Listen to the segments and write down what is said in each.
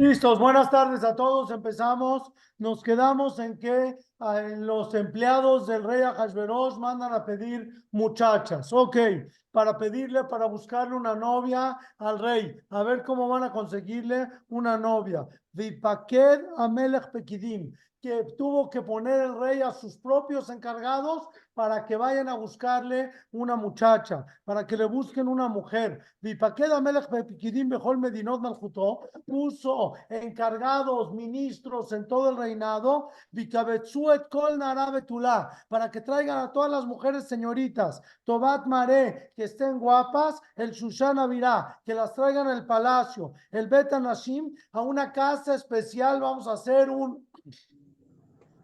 Listos, buenas tardes a todos. Empezamos. Nos quedamos en que ah, los empleados del rey Ahasverosh mandan a pedir muchachas. Ok, para pedirle, para buscarle una novia al rey. A ver cómo van a conseguirle una novia. Vipaked Amelech Pekidim que tuvo que poner el rey a sus propios encargados para que vayan a buscarle una muchacha, para que le busquen una mujer. Puso encargados, ministros en todo el reinado, para que traigan a todas las mujeres señoritas, Tobat Mare, que estén guapas, el Shushana Virá, que las traigan al palacio, el Bet Nashim, a una casa especial, vamos a hacer un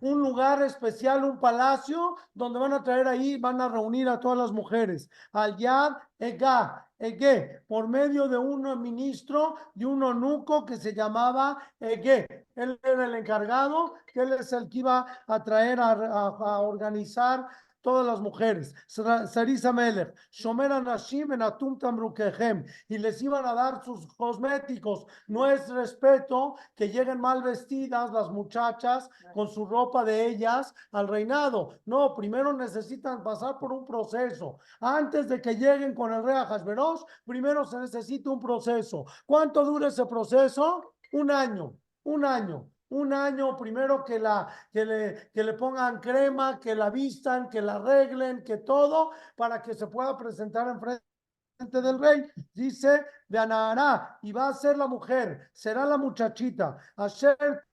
un lugar especial, un palacio, donde van a traer ahí, van a reunir a todas las mujeres. Al Yad Ega, Ege, por medio de un ministro, de un onuco que se llamaba Ege. Él era el encargado, que él es el que iba a traer a, a organizar todas las mujeres, Sarisa Melech, Shomer Anashim en Atum Tamrukehem, y les iban a dar sus cosméticos. No es respeto que lleguen mal vestidas las muchachas con su ropa de ellas al reinado. No, primero necesitan pasar por un proceso. Antes de que lleguen con el rey Hashverosh, primero se necesita un proceso. ¿Cuánto dura ese proceso? Un año, un año un año primero que, la, que, le, que le pongan crema, que la vistan, que la arreglen, que todo, para que se pueda presentar en frente del rey. Dice de Anará, y va a ser la mujer, será la muchachita. Asher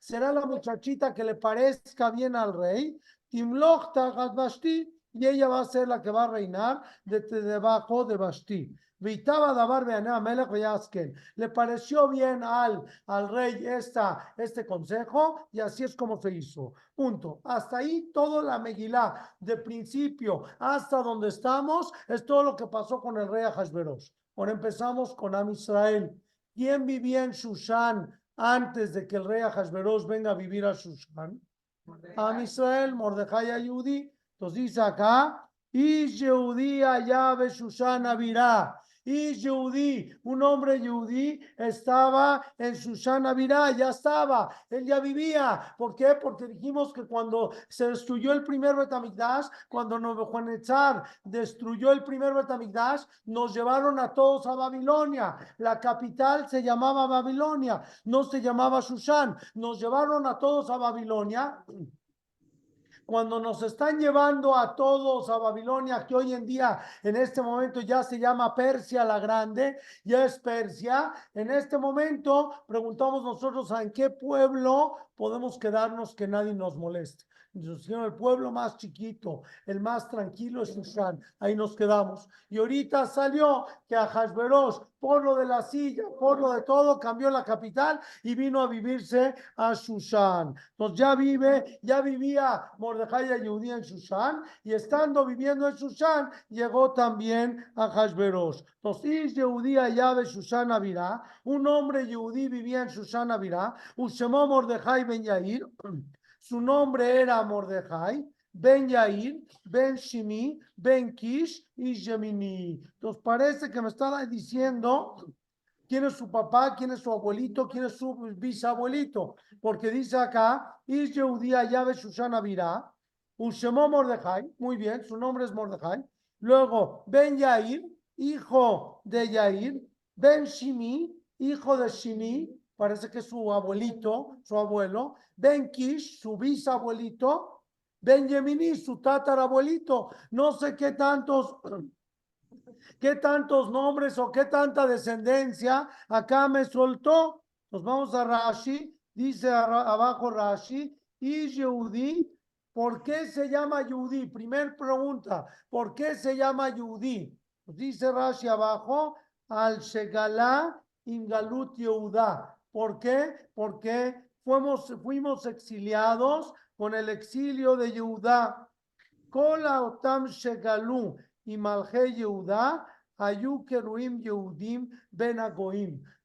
será la muchachita que le parezca bien al rey. Timloch y ella va a ser la que va a reinar desde debajo de Basti. Le pareció bien al, al rey esta, este consejo y así es como se hizo. Punto. Hasta ahí todo la Megilá, de principio hasta donde estamos, es todo lo que pasó con el rey Ahasveros. Ahora empezamos con Am Israel. ¿Quién vivía en Shushan antes de que el rey Ahasveros venga a vivir a Shushan? Am Israel, Mordejai Ayudi. Entonces dice acá, y Yehudí allá Shushan Avirá y Yehudí, un hombre Yehudí, estaba en Susana Virá, ya estaba, él ya vivía. ¿Por qué? Porque dijimos que cuando se destruyó el primer Betamigdash, cuando Nebuchadnezzar destruyó el primer Betamigdash, nos llevaron a todos a Babilonia. La capital se llamaba Babilonia, no se llamaba Susán. Nos llevaron a todos a Babilonia cuando nos están llevando a todos a Babilonia, que hoy en día, en este momento ya se llama Persia la Grande, ya es Persia, en este momento preguntamos nosotros en qué pueblo podemos quedarnos que nadie nos moleste el pueblo más chiquito, el más tranquilo es Shushan. Ahí nos quedamos. Y ahorita salió que a Hashverosh, por lo de la silla, por lo de todo, cambió la capital y vino a vivirse a Shushan. Entonces ya vive, ya vivía Mordejai y en Shushan y estando viviendo en Shushan, llegó también a Hashverosh. Entonces, Yehudí allá de Shushan Avirá, un hombre Yehudí vivía en Shushan Avirá, Ushemó Mordejai Ben Yair, su nombre era Mordejai, Ben Yair, Ben Shimi, Ben Kish y Gemini. Entonces parece que me estaba diciendo quién es su papá, quién es su abuelito, quién es su bisabuelito. Porque dice acá, Is Yehudía Yahweh Susana Virá, Ushemó Mordejai, muy bien, su nombre es Mordejai. Luego, Ben Yair, hijo de Yair, Ben Shimi, hijo de Shimi, parece que su abuelito, su abuelo, Ben Kish, su bisabuelito, Ben Yemini, su tatarabuelito, no sé qué tantos, qué tantos nombres o qué tanta descendencia acá me soltó. Nos vamos a Rashi, dice abajo Rashi, y Yehudi, ¿por qué se llama Yehudi? Primer pregunta, ¿por qué se llama Yehudi? dice Rashi abajo, al Shegalá Ingalut Yehuda. ¿Por qué? Porque fuimos, exiliados con el exilio de Yehudá. Kola Otam Shegalu y Malhe Yehudá, Ayu Keruim Yehudim Ben.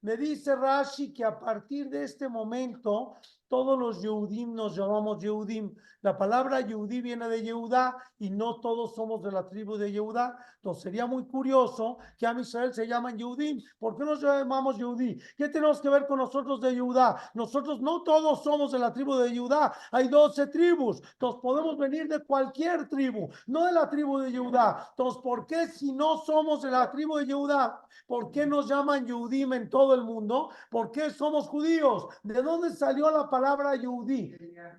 Me dice Rashi que a partir de este momento todos los Yehudim nos llamamos Yehudim. La palabra Yehudí viene de Yehudá y no todos somos de la tribu de Yehudá. Entonces sería muy curioso que a Israel se llaman Yehudim. ¿Por qué nos llamamos Yehudí? ¿Qué tenemos que ver con nosotros de Yehudá? Nosotros no todos somos de la tribu de Yehudá. Hay 12 tribus. Entonces podemos venir de cualquier tribu, no de la tribu de Yehudá. Entonces, ¿por qué si no somos de la tribu de Yehudá? ¿Por qué nos llaman Yehudim en todo el mundo? ¿Por qué somos judíos? ¿De dónde salió la palabra Yehudí?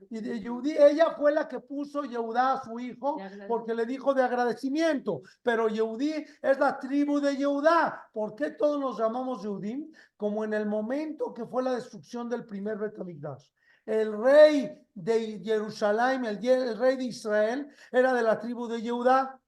Y de Yehudí, ella fue la que puso Yehudá a su hijo porque le dijo de agradecimiento. Pero Yehudí es la tribu de Yehudá. ¿Por qué todos nos llamamos Yehudim? Como en el momento que fue la destrucción del primer Betamigdash. El rey de Jerusalén, el, el rey de Israel, era de la tribu de Yehudá.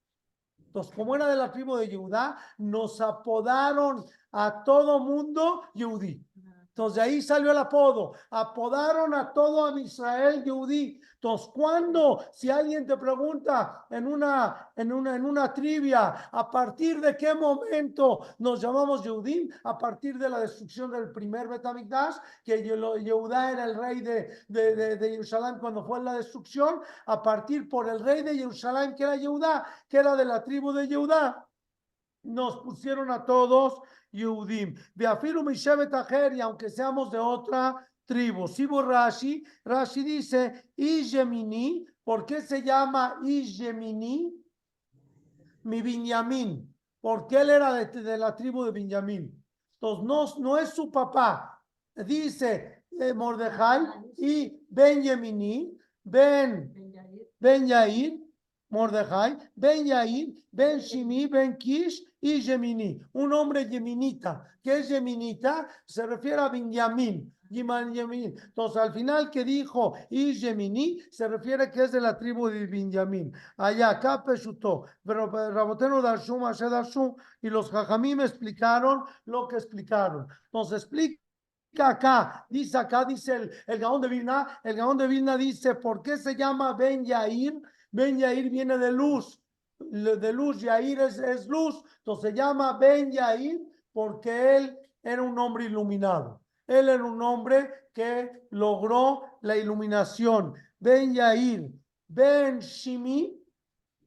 Entonces, como era de la tribu de Yehudá, nos apodaron a todo mundo Yehudí. Entonces de ahí salió el apodo. Apodaron a todo a Israel Yehudí. Entonces, cuando, si alguien te pregunta en una, en una, en una trivia, ¿a partir de qué momento nos llamamos Yehudim? A partir de la destrucción del primer Betamigdash, que Yehudá era el rey de, de, de, de, Jerusalén cuando fue la destrucción, a partir por el rey de Jerusalén, que era Yehudá, que era de la tribu de Yehudá, nos pusieron a todos Yehudim. Beafilu Mishevet Ajer, y aunque seamos de otra tribu. Sibu Rashi, Rashi dice, Ijemini, ¿por qué se llama Ijemini? Mi Binyamin, porque él era de, de, la tribu de Benjamín. Entonces, no, no es su papá. Dice eh, Mordejai y Benjamini, Ben, Ben Yair, Mordejai, Ben Yair, Ben Shimi, Ben Kish y Gemini. Un hombre yeminita. ¿Qué es yeminita? Se refiere a Benjamín. Entonces, al final que dijo y Gemini, se refiere que es de la tribu de Benjamín. Allá, acá Peshutó. Pero Raboteno Darshum, Darshum, y los Jajamim explicaron lo que explicaron. Entonces, explica acá, dice acá, dice el, el Gaón de Vilna, el Gaón de Vilna dice, ¿por qué se llama Ben Yair? Ben Yair viene de luz, de luz, Yair es, es luz, entonces se llama Ben Yair porque él era un hombre iluminado. Él era un hombre que logró la iluminación. Ben Yair, Ben Shimi,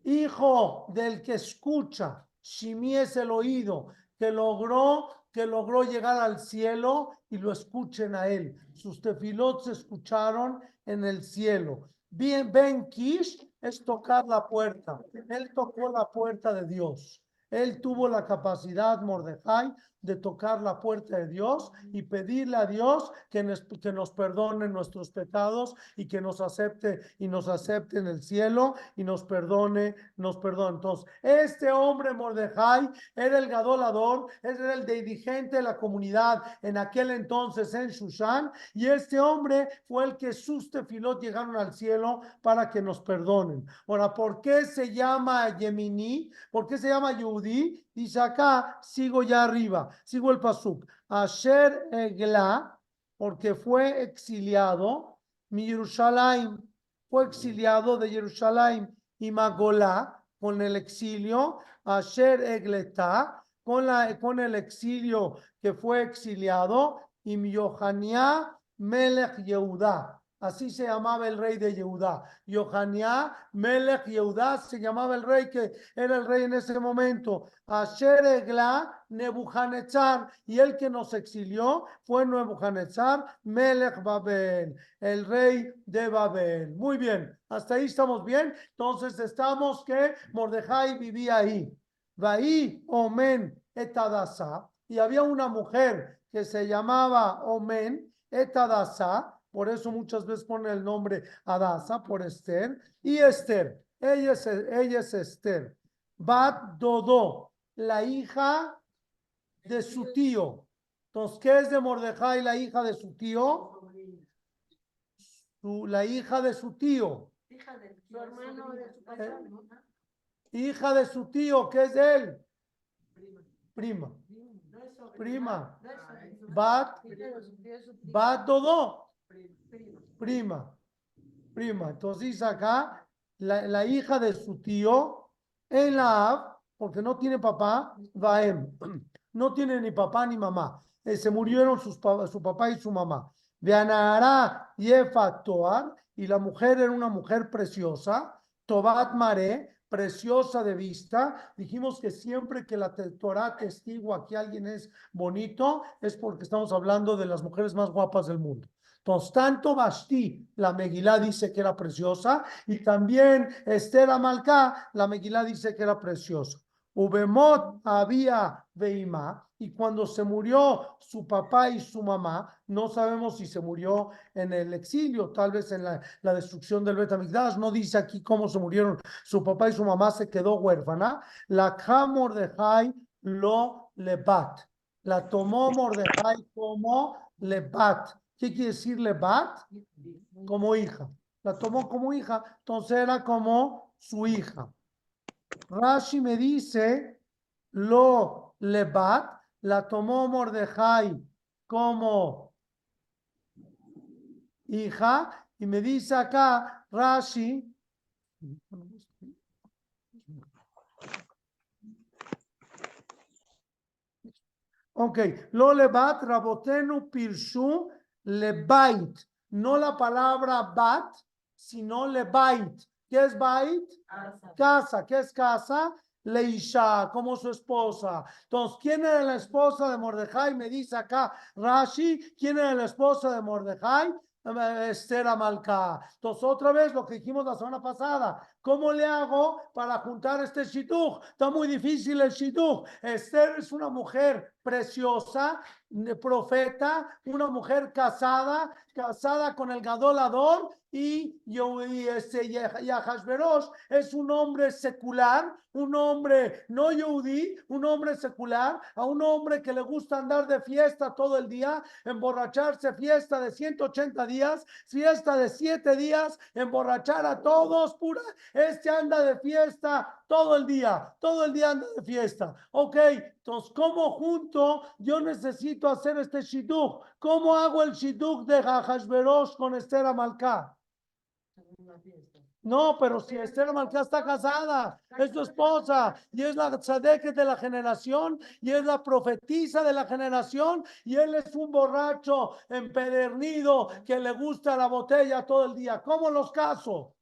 hijo del que escucha. Shimi es el oído, que logró, que logró llegar al cielo y lo escuchen a él. Sus tefilot se escucharon en el cielo. Bien, Ben Kish es tocar la puerta. Él tocó la puerta de Dios. Él tuvo la capacidad, Mordejai, de tocar la puerta de Dios y pedirle a Dios que nos, que nos perdone nuestros pecados y que nos acepte y nos acepte en el cielo y nos perdone, nos perdone. Entonces, este hombre Mordejai era el gadolador, era el dirigente de la comunidad en aquel entonces en Shushan y este hombre fue el que sus tefilot llegaron al cielo para que nos perdonen. Ahora, ¿por qué se llama Yemini? ¿Por qué se llama Yehudi? Dice acá, sigo ya arriba, sigo el pasuk. Asher Egla, porque fue exiliado, mi Jerusalén fue exiliado de Jerusalén y Magolá con el exilio, Asher Egleta, con, la, con el exilio que fue exiliado, y mi Yohania Melech Yehuda. Así se llamaba el rey de Yehudá. Yohania Melech Yehudá se llamaba el rey que era el rey en ese momento. Asher Egla Nebuchadnezzar. Y el que nos exilió fue Nebuchadnezzar Melech Babel, el rey de Babel. Muy bien, hasta ahí estamos bien. Entonces estamos que Mordejai vivía ahí. Vaí Omen Etadasa. Y había una mujer que se llamaba Omen Etadasa por eso muchas veces pone el nombre Adasa por Esther. Y Esther, ella es, ella es Esther. Bat Dodo, la hija de su tío. Entonces, ¿qué es de Mordejai, la hija de su tío? Su, la hija de su tío. Hija de su hermano de su papá, Eh, ¿no? Hija de su tío, ¿qué es de él? Prima. Prima. Bat. Bat Dodo. Prima. prima, prima. Entonces acá, la, la hija de su tío, en la Ab, porque no tiene papá, Vaem. No tiene ni papá ni mamá. Eh, se murieron sus, su papá y su mamá. De Anahara Yefa Toar, y la mujer era una mujer preciosa, Tobat Mare, preciosa de vista. Dijimos que siempre que la Torah testigua que alguien es bonito, es porque estamos hablando de las mujeres más guapas del mundo. Entonces, tanto Basti, la Megilá dice que era preciosa, y también Esther Amalcá, la Megilá dice que era preciosa. Ubemot había Veima, y cuando se murió su papá y su mamá, no sabemos si se murió en el exilio, tal vez en la, destrucción del Betamigdash, no dice aquí cómo se murieron su papá y su mamá, se quedó huérfana. La Ka Mordejai lo lebat, la tomó Mordejai como lebat. ¿Qué quiere decir lebat? Como hija. La tomó como hija, entonces era como su hija. Rashi me dice, lo lebat, la tomó Mordejai como hija, y me dice acá Rashi, ok, lo lebat, rabotenu pirshu lebait, no la palabra bat, sino lebait. ¿Qué es bait? Casa, ¿qué es casa? Leisha, como su esposa. Entonces, ¿quién era la esposa de Mordejai? Me dice acá Rashi, ¿quién era la esposa de Mordejai? Eh, Esther Amalcá. Entonces, otra vez lo que dijimos la semana pasada, ¿cómo le hago para juntar este shidduch? Está muy difícil el shidduch. Esther es una mujer preciosa, profeta, una mujer casada, casada con el gadolador y, y este, y Ahasverosh es un hombre secular, un hombre no yudí, un hombre secular, a un hombre que le gusta andar de fiesta todo el día, emborracharse, fiesta de 180 días, fiesta de 7 días, emborrachar a todos, pura, este anda de fiesta todo el día, todo el día anda de fiesta. Ok, entonces, ¿cómo junto yo necesito hacer este shidduch? ¿Cómo hago el shidduch de Hashverosh con Esther Amalcá? No, pero si Esther Amalcá está casada, es su esposa y es la tzadeke de la generación y es la profetisa de la generación y él es un borracho empedernido que le gusta la botella todo el día. ¿Cómo los caso?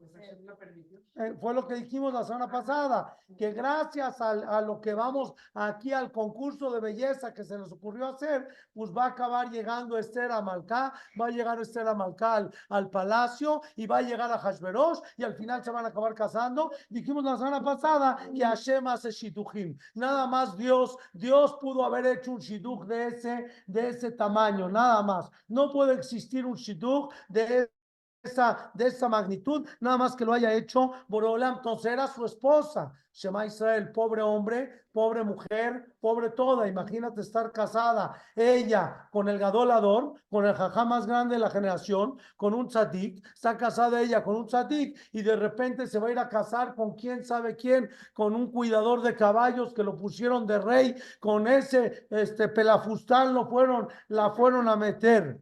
Eh, fue lo que dijimos la semana pasada, que gracias al- a, lo que vamos aquí al concurso de belleza que se nos ocurrió hacer, pues va a acabar llegando Esther a Malcá, va a llegar Esther a Malcá al, al palacio y va a llegar a Hashverosh y al final se van a acabar casando. Dijimos la semana pasada que Hashem hace shidduchim. Nada más Dios, Dios pudo haber hecho un shidduch de ese, de ese tamaño, nada más. No puede existir un shidduch de esa, de esa magnitud, nada más que lo haya hecho Borolam, entonces era su esposa, Shema Israel, pobre hombre, pobre mujer, pobre toda, imagínate estar casada, ella con el gadolador, con el jajá más grande de la generación, con un tzadik, está casada ella con un tzadik y de repente se va a ir a casar con quién sabe quién, con un cuidador de caballos que lo pusieron de rey, con ese este pelafustán lo fueron, la fueron a meter.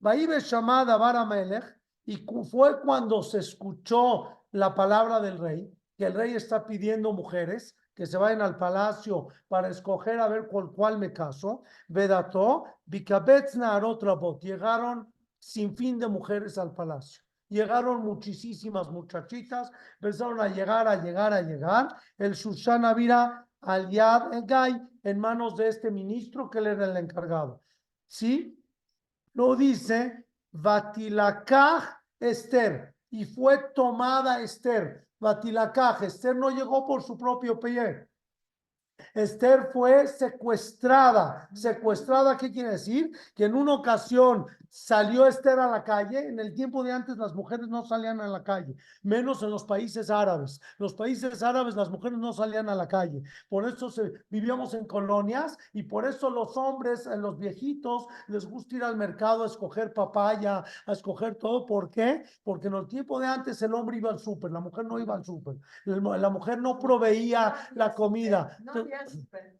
Vaibe llamada Baramelech, y fue cuando se escuchó la palabra del rey, que el rey está pidiendo mujeres que se vayan al palacio para escoger a ver con cuál me caso. Vedató, Rabot, llegaron sin fin de mujeres al palacio. Llegaron muchísimas muchachitas, empezaron a llegar, a llegar, a llegar. El Susana Vira al Yad Egay en manos de este ministro que él era el encargado. ¿Sí? lo dice Batilacaj Esther y fue tomada Esther. Batilacaj, Esther no llegó por su propio pie. Esther fue secuestrada. Secuestrada, ¿qué quiere decir? Que en una ocasión salió Esther a la calle. En el tiempo de antes las mujeres no salían a la calle, menos en los países árabes. Los países árabes las mujeres no salían a la calle. Por eso se, vivíamos en colonias y por eso los hombres, eh, los viejitos, les gusta ir al mercado a escoger papaya, a escoger todo. ¿Por qué? Porque en el tiempo de antes el hombre iba al súper, la mujer no iba al súper. La, mujer no proveía la comida. No.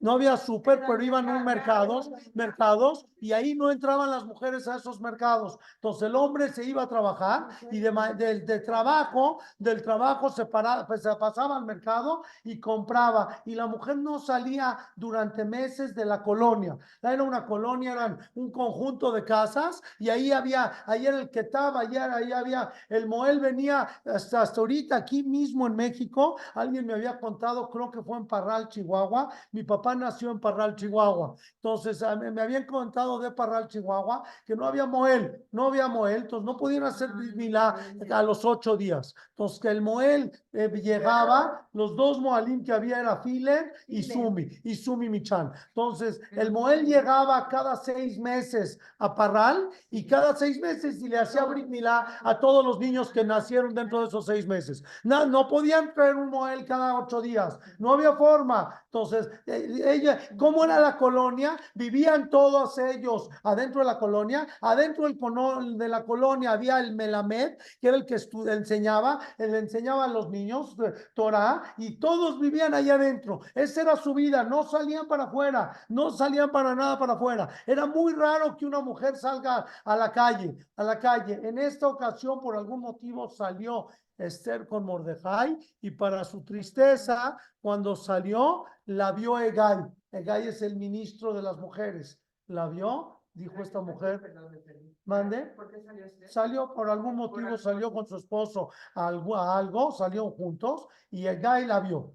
No había súper, pero iban a un mercado, mercados, mercado. mercados, y ahí no entraban las mujeres a esos mercados. Entonces el hombre se iba a trabajar y de, del de trabajo, del trabajo se, para- pues, se pasaba al mercado y compraba. Y la mujer no salía durante meses de la colonia. Era una colonia, eran un conjunto de casas y ahí había, ahí era el ahí, era- ahí había, el Moel venía hasta, hasta ahorita aquí mismo en México. Alguien me había contado, creo que fue en Parral, Chihuahua. Mi papá nació en Parral, Chihuahua. Entonces, me habían contado de Parral, Chihuahua, que no había Moel, no había Moel, entonces no podían hacer Brit Milá a los ocho días. Entonces, que el Moel eh, llegaba, los dos Moalim que había era Filen y. Sumi, y Sumi Michan. Entonces, el Moel llegaba cada seis meses a Parral y cada seis meses y le hacía Brit Milá a todos los niños que nacieron dentro de esos seis meses. No, no podían traer un Moel cada ocho días, no había forma. Entonces, eh, ella, ¿cómo era la colonia? Vivían todos ellos adentro de la colonia. Adentro de la colonia había el Melamed, que era el que enseñaba, él enseñaba a los niños Torah, y todos vivían allá adentro. Esa era su vida, no salían para afuera, no salían para nada para afuera. Era muy raro que una mujer salga a la calle, a la calle. En esta ocasión, por algún motivo, salió Esther con Mordejai y para su tristeza, cuando salió, la vio Egay. Egay es el ministro de las mujeres. ¿La vio? Dijo esta mujer. Mande. ¿Por qué salió por algún motivo, salió con su esposo a algo, a algo, salieron juntos y Egay la vio.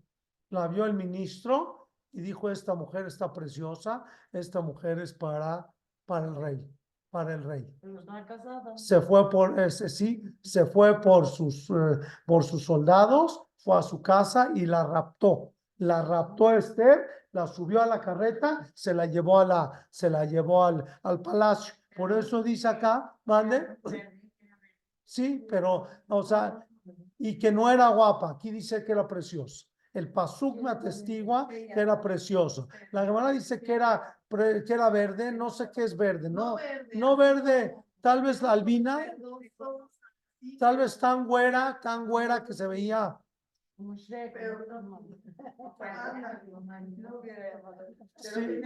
La vio el ministro y dijo, esta mujer está preciosa, esta mujer es para, para el rey, para el rey Pero estaba casada. se fue por ese sí, se fue por sus eh, por sus soldados, fue a su casa y la raptó. La raptó a Esther, la subió a la carreta, se la llevó a la se la llevó al, al palacio. Por eso dice acá, mande, sí, pero o sea, y que no era guapa, aquí dice que era preciosa. El pasuk me atestigua que era precioso. La Gemara dice que era que era verde, no sé qué es verde, no no verde, tal vez la albina, tal vez tan güera, tan güera que se veía. Sí.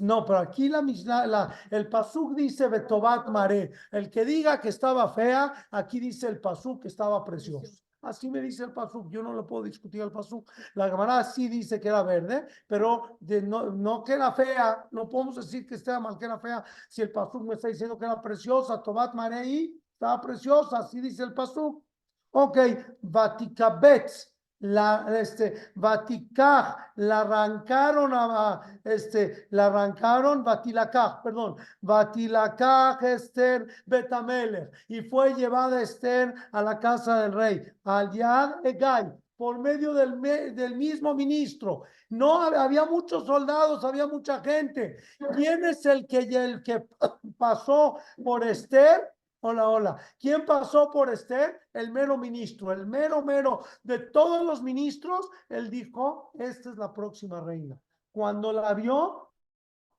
No, pero aquí la la, el pasuk dice Betobat Mare. El que diga que estaba fea, aquí dice el pasuk que estaba precioso. Así me dice el pasuk, yo no lo puedo discutir el pasuk. La Gemara sí dice que era verde, pero de no, no que era fea, no podemos decir que estaba mal que era fea, si el pasuk me está diciendo que era preciosa, Tobat Marei, estaba preciosa, así dice el pasuk. Ok, Vaticabetz, la, este, Vaticaj, la arrancaron a, este, la arrancaron, Vatilacaj, perdón, Vatilacaj Esther Betamele, y fue llevada Esther a la casa del rey, al Yad Egay, por medio del, del mismo ministro. No hab- había muchos soldados, había mucha gente. ¿Quién es el que, el que pasó por Esther? Hola, hola. ¿Quién pasó por Esther? El mero ministro, el mero, mero de todos los ministros. Él dijo, esta es la próxima reina. Cuando la vio,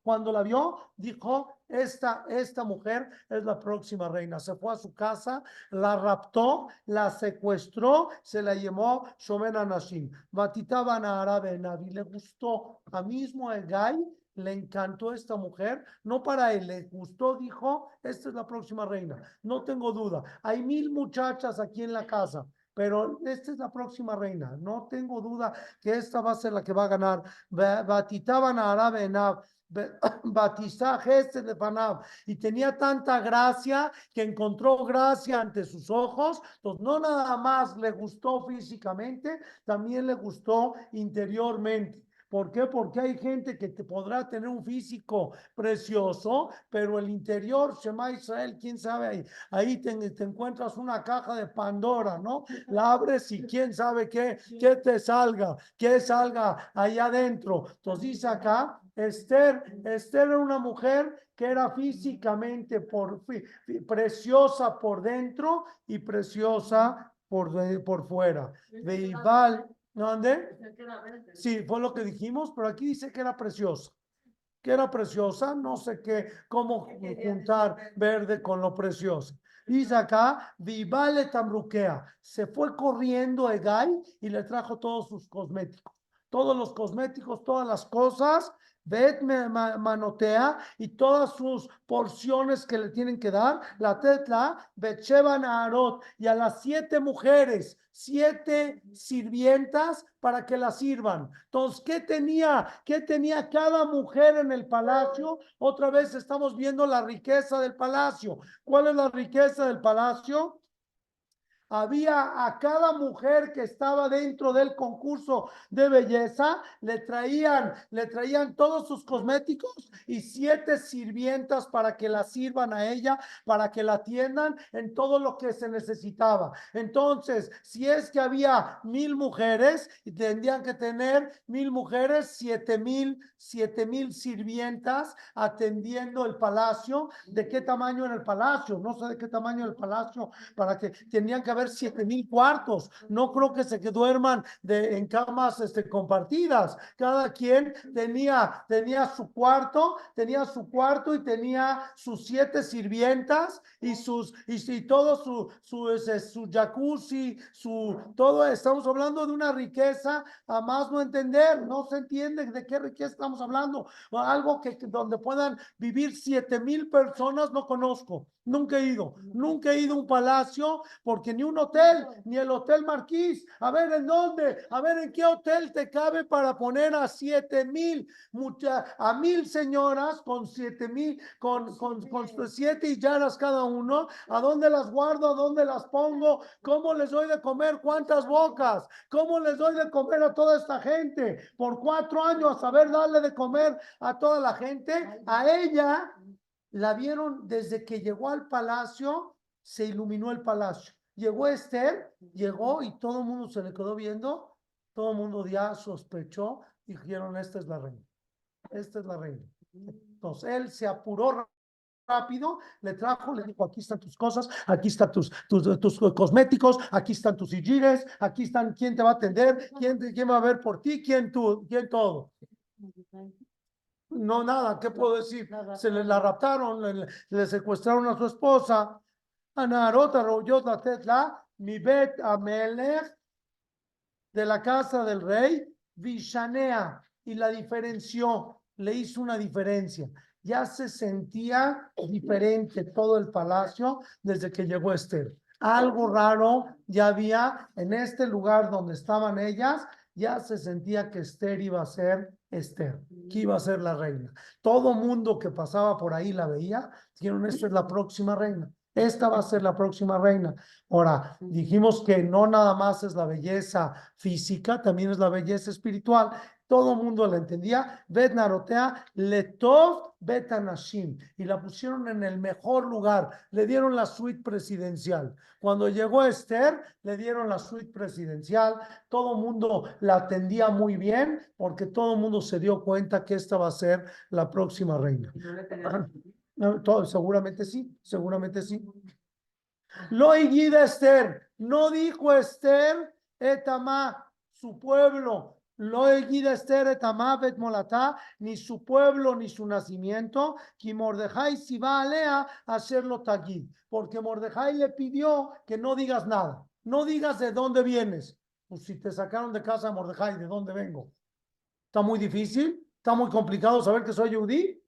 cuando la vio, dijo, esta, esta mujer es la próxima reina. Se fue a su casa, la raptó, la secuestró, se la llevó Shomen Anashim. Batitaban a Arabe Navi. Le gustó a mismo Egay, le encantó esta mujer. No para él, le gustó, dijo, esta es la próxima reina. No tengo duda. Hay mil muchachas aquí en la casa. Pero esta es la próxima reina. No tengo duda que esta va a ser la que va a ganar. Ba- Batitaban a Arabe Gesed de Fanav y tenía tanta gracia que encontró gracia ante sus ojos, entonces no nada más le gustó físicamente, también le gustó interiormente. ¿Por qué? Porque hay gente que te podrá tener un físico precioso, pero el interior, Shema Israel, quién sabe, ahí, ahí te, te encuentras una caja de Pandora, ¿no? La abres y quién sabe qué, qué te salga, qué salga allá adentro. Entonces dice acá, Esther, Esther era una mujer que era físicamente por, preciosa por dentro y preciosa por, por fuera. Veibal, ¿dónde? Sí, fue lo que dijimos, pero aquí dice que era preciosa. Que era preciosa, no sé qué, cómo juntar verde con lo precioso. Dice acá, Vivale Tambruquea. Se fue corriendo Egay y le trajo todos sus cosméticos. todos los cosméticos, todas las cosas, Ma- manotea y todas sus porciones que le tienen que dar, la tetla, Betsheba Naarot, y a las siete mujeres, siete sirvientas para que las sirvan. Entonces, ¿qué tenía? ¿Qué tenía cada mujer en el palacio? Otra vez estamos viendo la riqueza del palacio. ¿Cuál es la riqueza del palacio? Había a cada mujer que estaba dentro del concurso de belleza, le traían, le traían todos sus cosméticos y siete sirvientas para que la sirvan a ella, para que la atiendan en todo lo que se necesitaba. Entonces, si es que había mil mujeres, tendrían que tener mil mujeres, siete mil, siete mil sirvientas atendiendo el palacio. ¿De qué tamaño en el palacio? No sé de qué tamaño el palacio, para que tenían que haber siete mil cuartos. No creo que se duerman de, en camas este, compartidas. Cada quien tenía, tenía su cuarto, tenía su cuarto y tenía sus siete sirvientas y sus y, y todo su su, ese, su jacuzzi, su todo. Estamos hablando de una riqueza a más no entender. No se entiende de qué riqueza estamos hablando. Algo que que donde puedan vivir siete mil personas no conozco. Nunca he ido, nunca he ido a un palacio porque ni un hotel, ni el Hotel Marquís. A ver, ¿en dónde? A ver, ¿en qué hotel te cabe para poner a siete mil, mucha- a mil señoras con siete mil, con, con, con siete hillaras cada uno? ¿A dónde las guardo? ¿A dónde las pongo? ¿Cómo les doy de comer? ¿Cuántas bocas? ¿Cómo les doy de comer a toda esta gente? Por cuatro años, a saber darle de comer a toda la gente. A ella la vieron desde que llegó al palacio, se iluminó el palacio. Llegó Esther, llegó y todo el mundo se le quedó viendo, todo el mundo ya sospechó y dijeron, esta es la reina, esta es la reina. Entonces él se apuró rápido, le trajo, le dijo, aquí están tus cosas, aquí están tus, tus, tus cosméticos, aquí están tus sillines, aquí están quién te va a atender, quién, quién va a ver por ti, quién tú, quién todo. No, nada, ¿qué puedo decir? Se le la raptaron, le- le secuestraron a su esposa. Anarota Royot la Tetla, mi bet Amelech, de la casa del rey, Vishanea, y la diferenció, le hizo una diferencia. Ya se sentía diferente todo el palacio desde que llegó Esther. Algo raro ya había en este lugar donde estaban ellas, ya se sentía que Esther iba a ser Esther, que iba a ser la reina. Todo mundo que pasaba por ahí la veía, dijeron, esta es la próxima reina. Esta va a ser la próxima reina. Ahora, dijimos que no nada más es la belleza física, también es la belleza espiritual. Todo el mundo la entendía. Bet Narotea, Letov Bet Anashim. Y la pusieron en el mejor lugar. Le dieron la suite presidencial. Cuando llegó Esther, le dieron la suite presidencial. Todo el mundo la atendía muy bien porque todo el mundo se dio cuenta que esta va a ser la próxima reina. No Todo- seguramente sí, seguramente sí. Lo guida Esther, no dijo Esther, etamá, su pueblo. Lo guida Esther, etamá, bet molatá, ni su pueblo, ni su nacimiento, que Mordejai si va a Lea hacerlo tagid, porque Mordejai le pidió que no digas nada, no digas de dónde vienes. Pues si te sacaron de casa Mordejai, ¿de dónde vengo? Está muy difícil, está muy complicado saber que soy judí.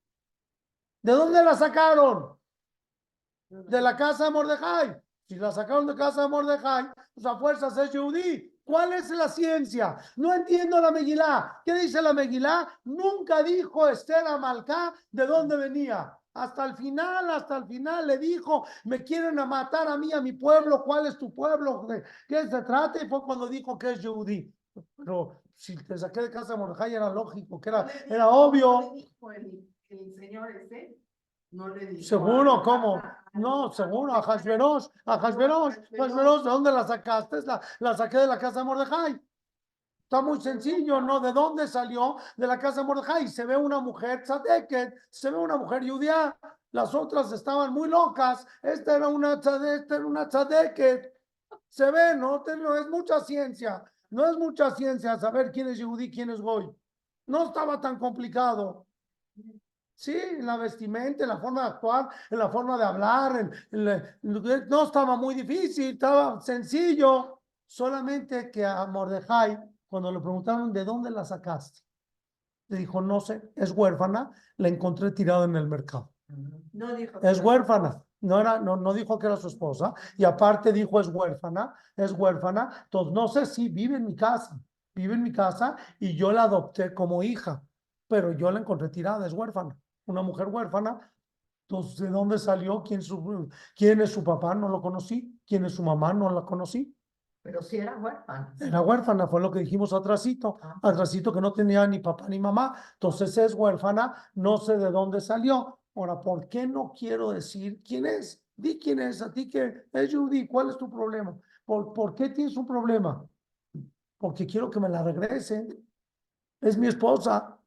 ¿De dónde la sacaron? de la casa de Mordejai. Si la sacaron de casa de Mordejai, pues a fuerzas es Yehudí. ¿Cuál es la ciencia? No entiendo la Megilá. ¿Qué dice la Megilá? Nunca dijo Esther a Malcá de dónde venía. Hasta el final, hasta el final le dijo, me quieren a matar a mí, a mi pueblo. ¿Cuál es tu pueblo? ¿De qué se trata? Y fue cuando dijo que es Yehudí. Pero si te saqué de casa de Mordejai era lógico, que era, era obvio. El, señor ese, no le dijo. Seguro, a- ¿cómo? a- a- No, seguro, a Hashverosh, a Hashverosh, Hashverosh, ¿de dónde la sacaste? La, la saqué de la casa de Mordejai. Está muy sencillo, ¿no? ¿De dónde salió? De la casa de Mordejai. Se ve una mujer tzadeket, se ve una mujer judía. Las otras estaban muy locas. Esta era una tzadeket, esta era una tzadeket. Se ve, ¿no? No es mucha ciencia. No es mucha ciencia saber quién es judí, quién es goy. No estaba tan complicado. Sí, en la vestimenta, en la forma de actuar, en la forma de hablar, en- en la- en- no estaba muy difícil, estaba sencillo. Solamente que a Mordejai, Cuando le preguntaron de dónde la sacaste, le dijo, no sé, es huérfana, la encontré tirada en el mercado. No dijo. Es huérfana. No, era, no, no dijo que era su esposa. Y aparte dijo es huérfana, es huérfana. Entonces, no sé si vive en mi casa. Vive en mi casa y yo la adopté como hija. Pero yo la encontré tirada, es huérfana. Una mujer huérfana. Entonces, ¿de dónde salió? ¿Quién, su, ¿Quién es su papá? No lo conocí. ¿Quién es su mamá? No la conocí. Pero si era huérfana. Era huérfana, fue lo que dijimos atrasito. Ah. Atrasito que no tenía ni papá ni mamá. Entonces es huérfana, no sé de dónde salió. Ahora, ¿por qué no quiero decir quién es? Di quién es, a ti que es Judy, ¿cuál es tu problema? ¿Por, ¿por qué tienes un problema? Porque quiero que me la regresen. Es mi esposa.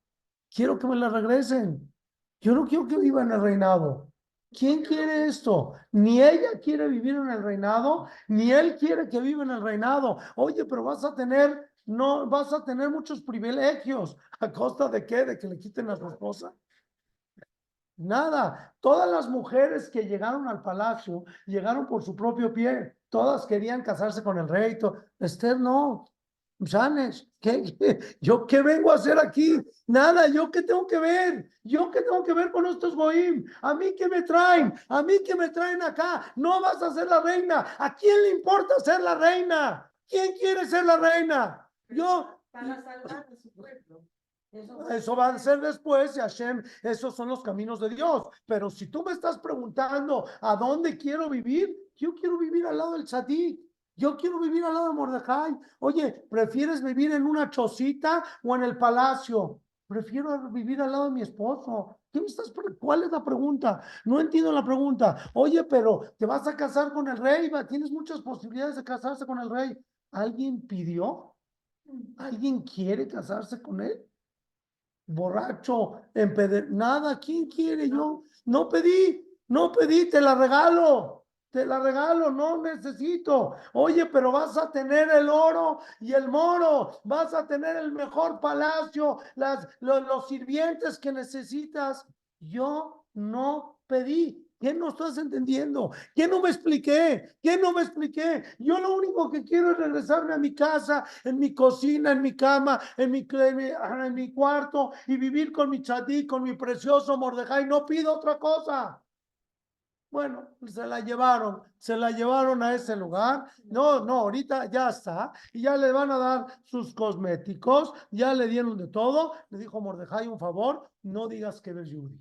Quiero que me la regresen. Yo no quiero que viva en el reinado. ¿Quién quiere esto? Ni ella quiere vivir en el reinado, ni él quiere que viva en el reinado. Oye, pero vas a tener, no, vas a tener muchos privilegios. ¿A costa de qué? ¿De que le quiten a su esposa? Nada. Todas las mujeres que llegaron al palacio llegaron por su propio pie. Todas querían casarse con el rey. Esther no. Janes, ¿qué, qué- ¿Yo qué vengo a hacer aquí? Nada, ¿yo qué tengo que ver? ¿Yo qué tengo que ver con estos goim? ¿A mí qué me traen? ¿A mí qué me traen acá? No vas a ser la reina. ¿A quién le importa ser la reina? ¿Quién quiere ser la reina? Yo, Para salvar su pueblo. Eso, eso va a ser después, y Hashem, esos son los caminos de Dios. Pero si tú me estás preguntando a dónde quiero vivir, yo quiero vivir al lado del Tzadik. Yo quiero vivir al lado de Mordecai. Oye, ¿prefieres vivir en una chocita o en el palacio? Prefiero vivir al lado de mi esposo. ¿Qué me estás ¿Cuál es la pregunta? No entiendo la pregunta. Oye, pero te vas a casar con el rey, tienes muchas posibilidades de casarse con el rey. ¿Alguien pidió? ¿Alguien quiere casarse con él? borracho, empeder... Nada, ¿quién quiere yo? No pedí, no pedí, te la regalo, te la regalo, no necesito. Oye, pero vas a tener el oro y el moro, vas a tener el mejor palacio, las, lo- los sirvientes que necesitas. Yo no pedí. ¿Qué no estás entendiendo? ¿Qué no me expliqué? ¿Qué no me expliqué? Yo lo único que quiero es regresarme a mi casa, en mi cocina, en mi cama, en mi, en mi, cuarto y vivir con mi chatí, con mi precioso Mordejai. No pido otra cosa. Bueno, se la llevaron, se la llevaron a ese lugar. No, no, ahorita ya está. Y ya le van a dar sus cosméticos, ya le dieron de todo. Le dijo Mordejai un favor, no digas que eres Judy.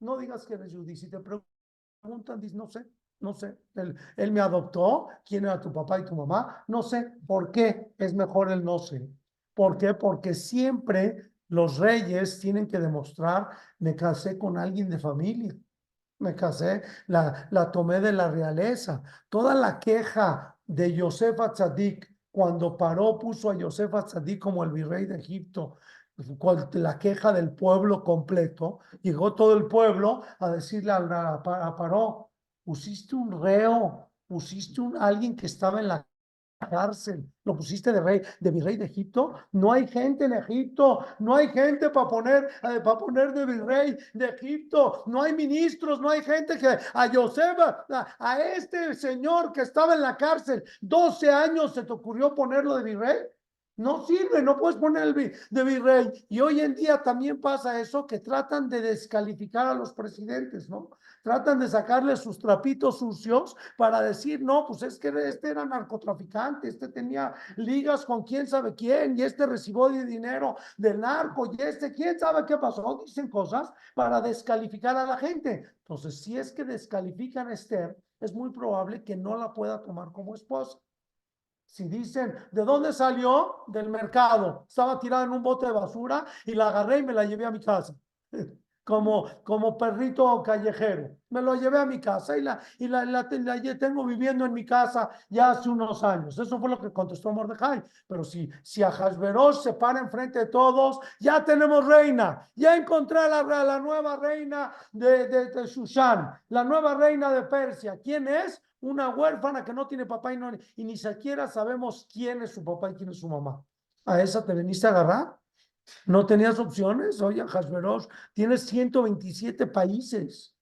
No digas que eres Judy. Si te preguntan, dices, no sé, no sé. Él, él me adoptó. ¿Quién era tu papá y tu mamá? No sé. ¿Por qué? Es mejor el no sé. ¿Por qué? Porque siempre los reyes tienen que demostrar, me casé con alguien de familia. Me casé, la, la tomé de la realeza. Toda la queja de Josefa Tzadik, cuando paró, puso a Josefa Tzadik como el virrey de Egipto, la queja del pueblo completo, llegó todo el pueblo a decirle a, a- a Paró, pusiste un reo, pusiste un alguien que estaba en la cárcel, lo pusiste de rey, de virrey de Egipto, no hay gente en Egipto, no hay gente para poner, para poner de virrey de Egipto, no hay ministros, no hay gente que a José, a, a este señor que estaba en la cárcel, 12 años se te ocurrió ponerlo de virrey. No sirve, no puedes poner el de virrey. Y hoy en día también pasa eso, que tratan de descalificar a los presidentes, ¿no? Tratan de sacarle sus trapitos sucios para decir, no, pues es que este era narcotraficante, este tenía ligas con quién sabe quién, y este recibió de dinero del narco, y este quién sabe qué pasó. Dicen cosas para descalificar a la gente. Entonces, si es que descalifican a Esther, es muy probable que no la pueda tomar como esposa. Si dicen, ¿de dónde salió? Del mercado. Estaba tirada en un bote de basura y la agarré y me la llevé a mi casa. Como, como perrito callejero. Me lo llevé a mi casa y la, y la, la, tengo viviendo en mi casa ya hace unos años. Eso fue lo que contestó Mordecai. Pero si, si a Hashverosh se para enfrente de todos, ya tenemos reina. Ya encontré a la, la nueva reina de, de, de Shushan, la nueva reina de Persia. ¿Quién es? Una huérfana que no tiene papá y, no, y ni siquiera sabemos quién es su papá y quién es su mamá. ¿A esa te veniste a agarrar? ¿No tenías opciones? Oye, Hasberos, tienes 127 países.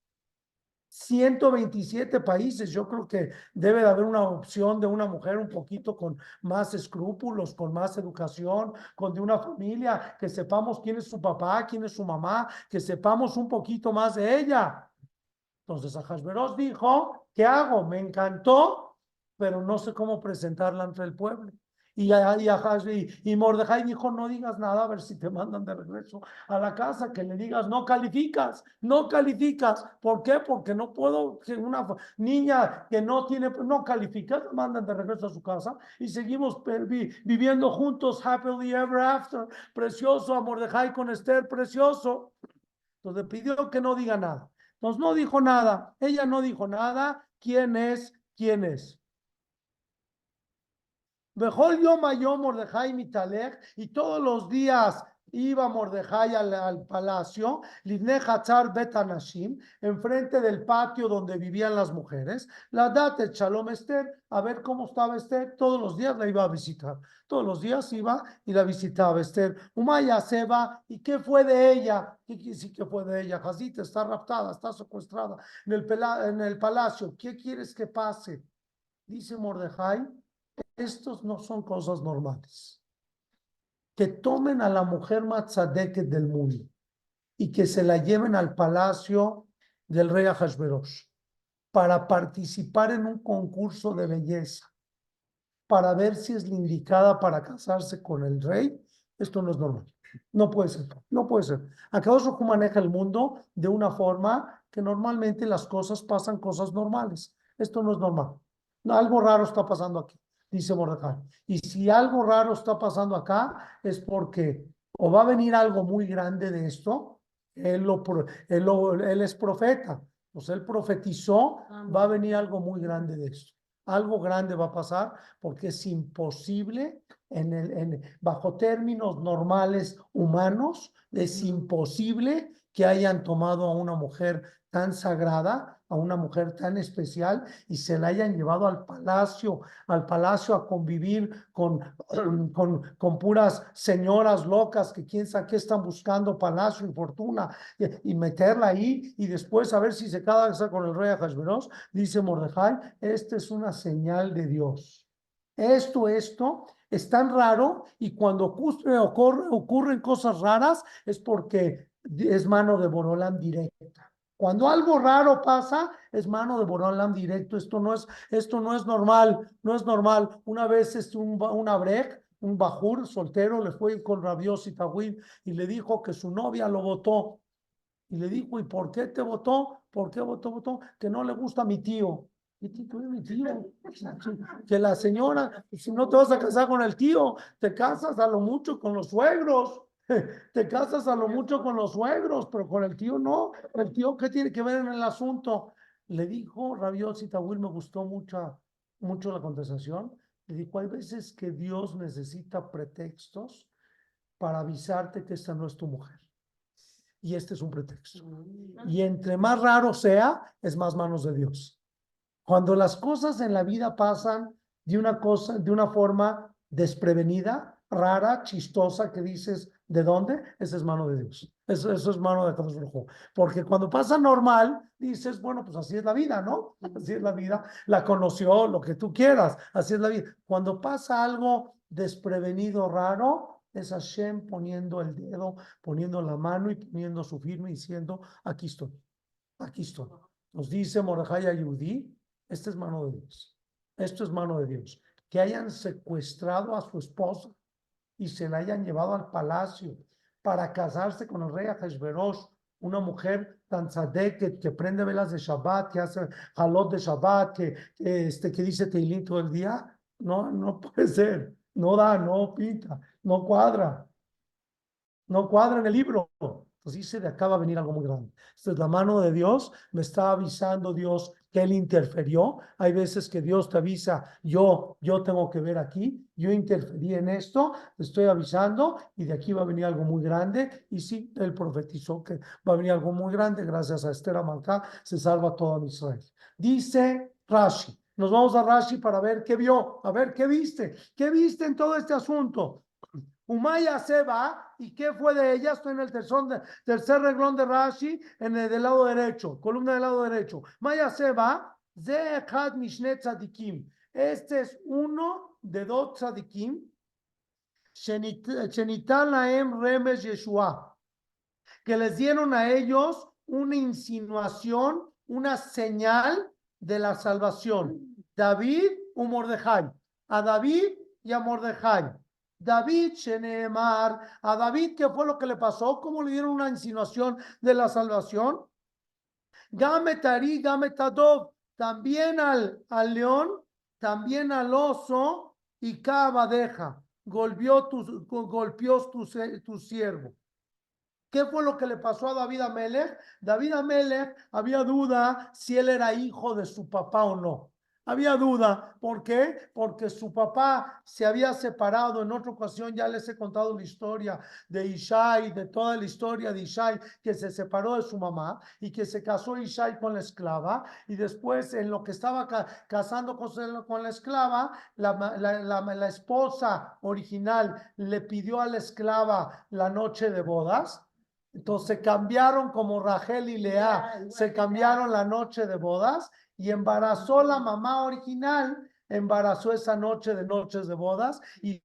127 países. Yo creo que debe de haber una opción de una mujer un poquito con más escrúpulos, con más educación, con de una familia, que sepamos quién es su papá, quién es su mamá, que sepamos un poquito más de ella. Entonces Ahasveros dijo, ¿qué hago? Me encantó, pero no sé cómo presentarla ante el pueblo. Y, y, y, Mordejai dijo, no digas nada, a ver si te mandan de regreso a la casa, que le digas, no calificas, no calificas. ¿Por qué? Porque no puedo, que una niña que no tiene, no califica, mandan de regreso a su casa y seguimos viviendo juntos, happily ever after. Precioso, a Mordejai con Esther, precioso. Entonces pidió que no diga nada. Entonces no dijo nada, ella no dijo nada. ¿Quién es? ¿Quién es? Yom Ayom Mordejai Mitalech, y todos los días iba Mordejai al, al palacio, Livnei Hatzar Bet Anashim, enfrente del patio donde vivían las mujeres, la date Shalom Esther, a ver cómo estaba Esther, todos los días la iba a visitar, todos los días iba y la visitaba Esther. Umaya Seba, ¿y qué fue de ella? ¿Qué quiere decir que fue de ella? Hazita está raptada, está secuestrada en el, en el palacio, ¿qué quieres que pase? Dice Mordejai, estos no son cosas normales. Que tomen a la mujer Matzadeket del mundo y que se la lleven al palacio del rey Ahasverosh para participar en un concurso de belleza, para ver si es la indicada para casarse con el rey. Esto no es normal. No puede ser, no puede ser. Akadosh Hu maneja el mundo de una forma que normalmente las cosas pasan cosas normales. Esto no es normal. No, algo raro está pasando aquí, dice Mordecai. Y si algo raro está pasando acá, es porque o va a venir algo muy grande de esto, él, lo, él, lo- él es profeta, pues él profetizó, va a venir algo muy grande de esto. Algo grande va a pasar porque es imposible en el, en, bajo términos normales humanos, es imposible que hayan tomado a una mujer tan sagrada, a una mujer tan especial y se la hayan llevado al palacio, al palacio a convivir con, con, con puras señoras locas que quién sabe qué están buscando, palacio y fortuna, y, meterla ahí y después a ver si se casa con el rey Ahasveros, dice Mordejai, esta es una señal de Dios. Esto, esto es tan raro y cuando ocurre- ocurren cosas raras es porque es mano de Borolán directa. Cuando algo raro pasa, es mano de Borolán directo. Esto no es, esto no es normal, no es normal. Una vez este, un, ba- un bajur soltero, le fue con Rabios y y le dijo que su novia lo votó. Y le dijo, ¿y por qué te votó? ¿Por qué votó, votó? Que no le gusta a mi tío. ¿Qué tío es mi tío? Que la señora, si no te vas a casar con el tío, te casas a lo mucho con los suegros. Te casas a lo mucho con los suegros, pero con el tío no. El tío, ¿qué tiene que ver en el asunto? Le dijo Rabios y Tawil, me gustó mucho, mucho la contestación. Le dijo, hay veces que Dios necesita pretextos para avisarte que esta no es tu mujer. Y este es un pretexto. Y entre más raro sea, es más manos de Dios. Cuando las cosas en la vida pasan de una cosa, de una forma desprevenida, rara, chistosa, que dices, ¿de dónde? Esa es mano de Dios. Eso, eso es mano de Hu. Porque cuando pasa normal, dices, bueno, pues así es la vida, ¿no? Así es la vida. La conoció, lo que tú quieras. Así es la vida. Cuando pasa algo desprevenido, raro, es Hashem poniendo el dedo, poniendo la mano y poniendo su firme diciendo, aquí estoy, aquí estoy. Nos dice Mordejai a Yehudí, esta es mano de Dios, esto es mano de Dios. Que hayan secuestrado a su esposa y se la hayan llevado al palacio para casarse con el rey Ahasverosh, una mujer tan que, que prende velas de Shabbat, que hace halot de Shabbat, que, que, este, que dice Teilín todo el día, no, no puede ser, no da, no pinta, no cuadra, no cuadra en el libro. Entonces dice, de acá va a venir algo muy grande. Esta es la mano de Dios, me está avisando Dios que él interferió. Hay veces que Dios te avisa, yo, yo tengo que ver aquí, yo interferí en esto, estoy avisando y de aquí va a venir algo muy grande. Y sí, él profetizó que va a venir algo muy grande, gracias a Esther Amalcá se salva todo Israel. Dice Rashi, nos vamos a Rashi para ver qué vio, a ver qué viste, qué viste en todo este asunto. Umaya se va ¿Y qué fue de ella? Estoy en el tercer, tercer reglón de Rashi, en el del lado derecho, columna del lado derecho. Maya Seba, Ze Echad Mishne Tzadikim. Este es uno de dos tzadikim. Shenit- Shenital Remes Yeshua. Que les dieron a ellos una insinuación, una señal de la salvación. David y Mordejai. A David y a Mordejai. David, Sheneemar, a David, ¿qué fue lo que le pasó? ¿Cómo le dieron una insinuación de la salvación? Gametari, Gametadov, también al, al león, también al oso y Cabadeja, golpeó tu, golpeó tu, tu siervo. ¿Qué fue lo que le pasó a David Amelech? David Amelech había duda si él era hijo de su papá o no. Había duda. ¿Por qué? Porque su papá se había separado. En otra ocasión ya les he contado la historia de Ishai, de toda la historia de Ishai, que se separó de su mamá y que se casó Ishai con la esclava. Y después, en lo que estaba ca- casando con, con la esclava, la, la- la- la esposa original le pidió a la esclava la noche de bodas. Entonces se cambiaron como Rachel y Lea, se cambiaron la noche de bodas y embarazó la mamá original, embarazó esa noche de noches de bodas y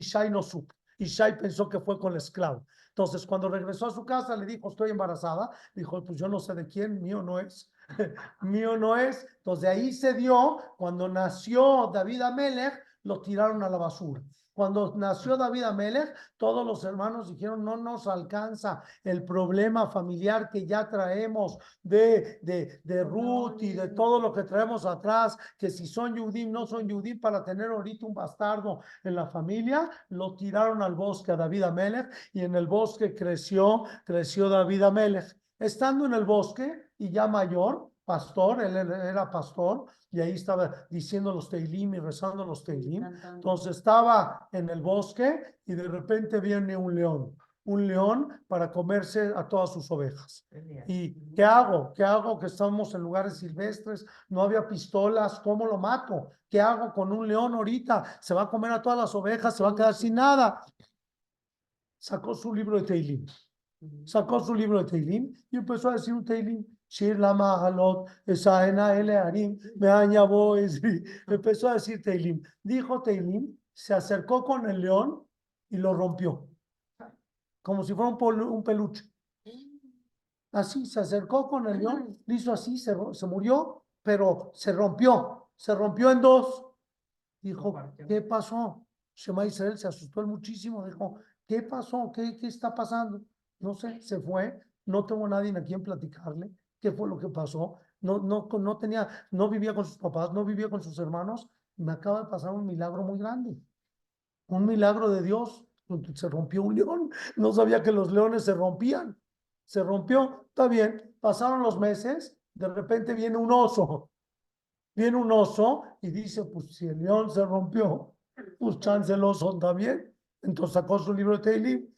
Shai no supo. Y Shai pensó que fue con el esclavo. Entonces, cuando regresó a su casa, le dijo, estoy embarazada. Dijo, pues yo no sé de quién, mío no es. mío no es. Entonces, de ahí se dio, cuando nació David Amelech, lo tiraron a la basura. Cuando nació David Amelech, todos los hermanos dijeron, no nos alcanza el problema familiar que ya traemos de, de, de Ruth y de todo lo que traemos atrás, que si son Yudim, no son Yudim, para tener ahorita un bastardo en la familia, lo tiraron al bosque a David Amelech y en el bosque creció, creció David Amelech. Estando en el bosque y ya mayor, pastor, él era pastor, y ahí estaba diciendo los Teilim y rezando los Teilim. Entonces estaba en el bosque y de repente viene un león, un león para comerse a todas sus ovejas. ¿Y qué hago? ¿Qué hago? Que estamos en lugares silvestres, no había pistolas, ¿cómo lo mato? ¿Qué hago con un león ahorita? Se va a comer a todas las ovejas, se va a quedar sin nada. Sacó su libro de Teilim, sacó su libro de Teilim y empezó a decir un Teilim. Shir la mahalot, esaena ele harim, me añabó, empezó a decir Teilim. Dijo Teilim, se acercó con el león y lo rompió, como si fuera un, un peluche. Así, se acercó con el león, le hizo así, se, se murió, pero se rompió, se rompió en dos. Dijo, ¿qué pasó? Shema Israel se asustó muchísimo, dijo, ¿qué pasó? ¿Qué, qué está pasando? No sé, se fue, no tengo nadie a quien platicarle, ¿qué fue lo que pasó? No, no, no tenía, no vivía con sus papás, no vivía con sus hermanos, me acaba de pasar un milagro muy grande, un milagro de Dios, se rompió un león, no sabía que los leones se rompían, se rompió, está bien, pasaron los meses, de repente viene un oso, viene un oso y dice, pues si el león se rompió, pues chance el oso también. Entonces sacó su libro de Lamnatseach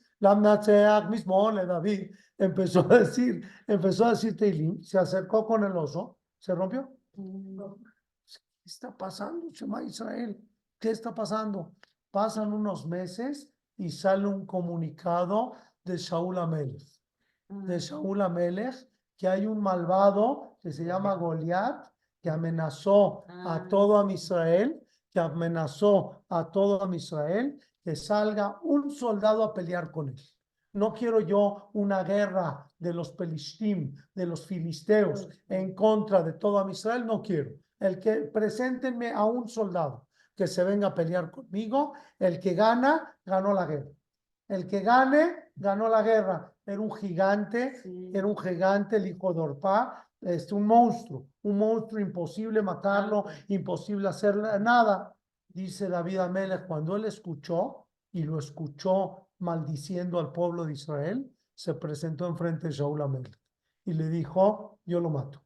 mismo, le David, empezó a decir, empezó a decir Teilim, se acercó con el oso, se rompió. ¿Qué está pasando, Shema Israel? ¿Qué está pasando? Pasan unos meses y sale un comunicado de Shaul Amelech de Shaul Amelech, que hay un malvado que se llama Goliat, que amenazó a Ah. todo a Israel, que amenazó a todo a Israel, que salga un soldado a pelear con él. No quiero yo una guerra de los pelishtim, de los filisteos, en contra de todo Israel, no quiero. El que preséntenme a un soldado que se venga a pelear conmigo, el que gana, ganó la guerra. El que gane, ganó la guerra. Era un gigante, era un gigante, el hijo de Orpá, este, un monstruo, un monstruo imposible matarlo, imposible hacer nada. Dice David Amelech, cuando él escuchó y lo escuchó maldiciendo al pueblo de Israel, se presentó enfrente de Shaul Amelech y le dijo, yo lo mato.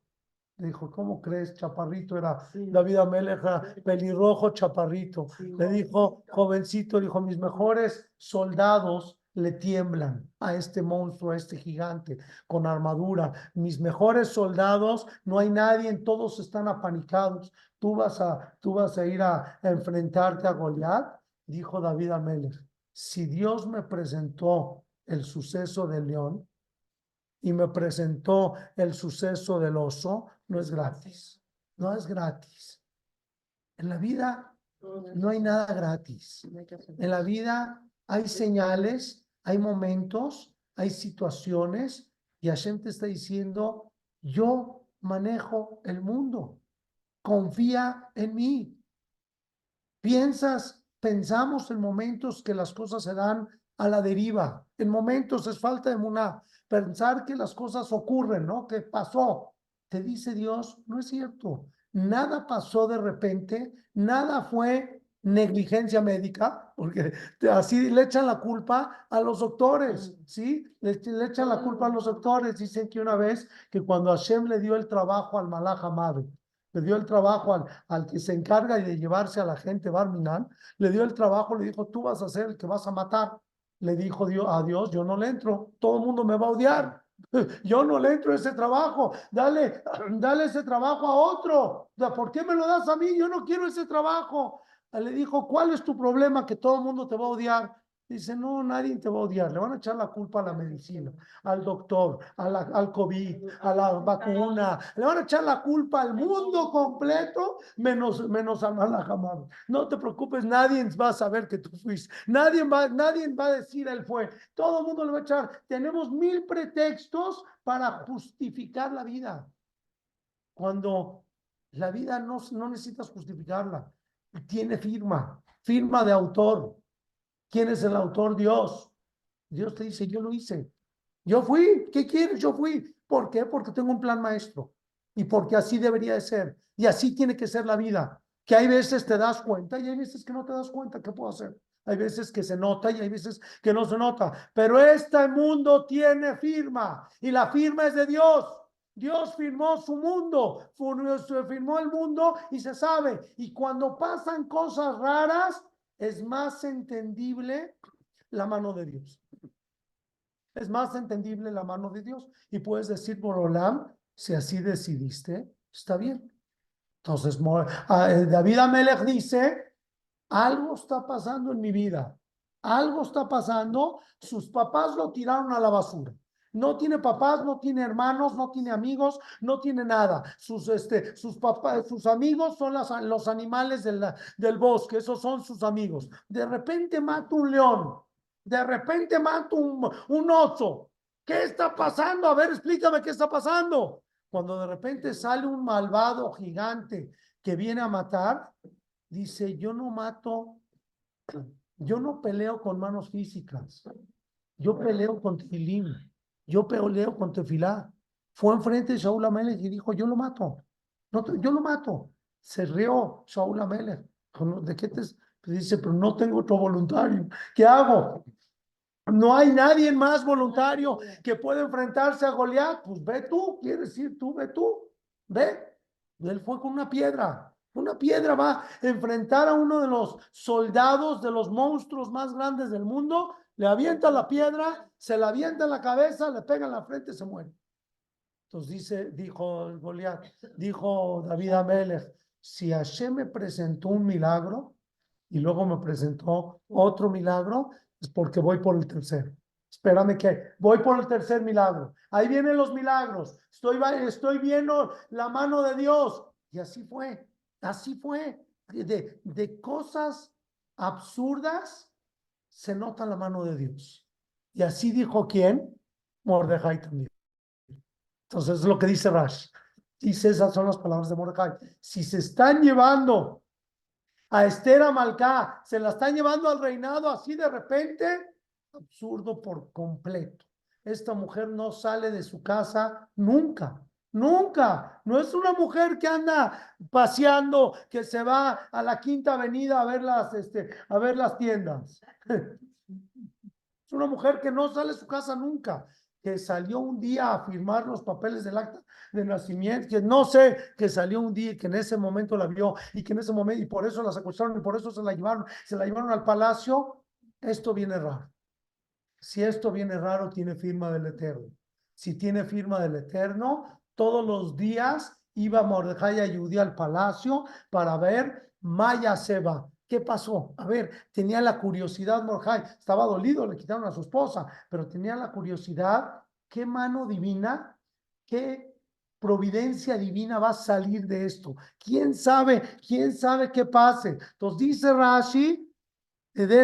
Le dijo, ¿cómo crees? Chaparrito era David Amelech, pelirrojo, chaparrito. Le dijo, jovencito, dijo, mis mejores soldados le tiemblan a este monstruo, a este gigante con armadura. Mis mejores soldados, no hay nadie, todos están apanicados. Tú vas a, tú vas a ir a, a enfrentarte a Goliat, dijo David Amelech. Si Dios me presentó el suceso del león y me presentó el suceso del oso, no es gratis. No es gratis. En la vida no hay nada gratis. En la vida hay señales, hay momentos, hay situaciones y Hashem te está diciendo, yo manejo el mundo. Confía en mí. Piensas, pensamos en momentos que las cosas se dan a la deriva. En momentos es falta de una pensar que las cosas ocurren, ¿no? Que pasó. Te dice Dios, no es cierto. Nada pasó de repente, nada fue negligencia médica, porque así le echan la culpa a los doctores, ¿sí? Le, le, echan la culpa a los doctores. Dicen que una vez que cuando Hashem le dio el trabajo al Malach Amado, le dio el trabajo al, al que se encarga de llevarse a la gente Barminan, le dio el trabajo, le dijo, tú vas a ser el que vas a matar. Le dijo Dios, a Dios, yo no le entro, todo el mundo me va a odiar. Yo no le entro a ese trabajo. Dale, dale ese trabajo a otro. ¿Por qué me lo das a mí? Yo no quiero ese trabajo. Le dijo, ¿cuál es tu problema? Que todo el mundo te va a odiar. Dice, no, nadie te va a odiar. Le van a echar la culpa a la medicina, al doctor, a la, al COVID, a la vacuna. Le van a echar la culpa al mundo completo, menos, menos a Malajamad. No te preocupes, nadie va a saber que tú fuiste. Nadie va, nadie va a decir él fue. Todo el mundo le va a echar. Tenemos mil pretextos para justificar la vida. Cuando la vida no, no necesitas justificarla. Tiene firma, firma de autor. ¿Quién es el autor? Dios. Dios te dice, yo lo hice. Yo fui. ¿Qué quieres? Yo fui. ¿Por qué? Porque tengo un plan maestro. Y porque así debería de ser. Y así tiene que ser la vida. Que hay veces te das cuenta y hay veces que no te das cuenta. ¿Qué puedo hacer? Hay veces que se nota y hay veces que no se nota. Pero este mundo tiene firma. Y la firma es de Dios. Dios firmó su mundo, firmó el mundo y se sabe. Y cuando pasan cosas raras, es más entendible la mano de Dios. Es más entendible la mano de Dios. Y puedes decir, Borolam, si así decidiste, está bien. Entonces, David Amelech dice, algo está pasando en mi vida. Algo está pasando. Sus papás lo tiraron a la basura. No tiene papás, no tiene hermanos, no tiene amigos, no tiene nada. Sus, este, sus papás, sus amigos son los animales del, bosque, esos son sus amigos. De repente mata un león, de repente mata un, un oso. ¿Qué está pasando? A ver, explícame qué está pasando. Cuando de repente sale un malvado gigante que viene a matar, dice, yo no mato, yo no peleo con manos físicas, yo peleo con tilim. Yo peleo con Tefilá. Fue enfrente de Shaul Amelech y dijo, yo lo mato. No, yo lo mato. Se rió Shaul Amelech. ¿De qué te...? Pues dice, pero no tengo otro voluntario. ¿Qué hago? No hay nadie más voluntario que pueda enfrentarse a Goliat. Pues ve tú, quieres decir tú, ve tú. Ve. Él fue con una piedra. Una piedra va a enfrentar a uno de los soldados de los monstruos más grandes del mundo le avienta la piedra, se la avienta en la cabeza, le pega en la frente se muere. Entonces dice, dijo Goliat, dijo David Amelech, si Hashem me presentó un milagro y luego me presentó otro milagro, es porque voy por el tercero. Espérame que voy por el tercer milagro. Ahí vienen los milagros. Estoy, estoy viendo la mano de Dios. Y así fue, así fue. De, de cosas absurdas se nota la mano de Dios. Y así dijo quién? Mordejai también. Entonces es lo que dice Rash. Dice, esas son las palabras de Mordejai. Si se están llevando a Esther Amalcá, se la están llevando al reinado así de repente, absurdo por completo. Esta mujer no sale de su casa nunca. Nunca. No es una mujer que anda paseando, que se va a la quinta avenida a ver las, este, a ver las tiendas. Es una mujer que no sale de su casa nunca, que salió un día a firmar los papeles del acta de nacimiento, que no sé, que salió un día y que en ese momento la vio y que en ese momento, y por eso la secuestraron y por eso se la llevaron, se la llevaron al palacio. Esto viene raro. Si esto viene raro, tiene firma del Eterno. Si tiene firma del Eterno, todos los días iba Mordejai a Judía al palacio para ver Maya Seba, ¿Qué pasó? A ver, tenía la curiosidad Mordejai, estaba dolido, le quitaron a su esposa, pero tenía la curiosidad, ¿qué mano divina, qué providencia divina va a salir de esto? ¿Quién sabe? ¿Quién sabe qué pase? Entonces dice Rashi, de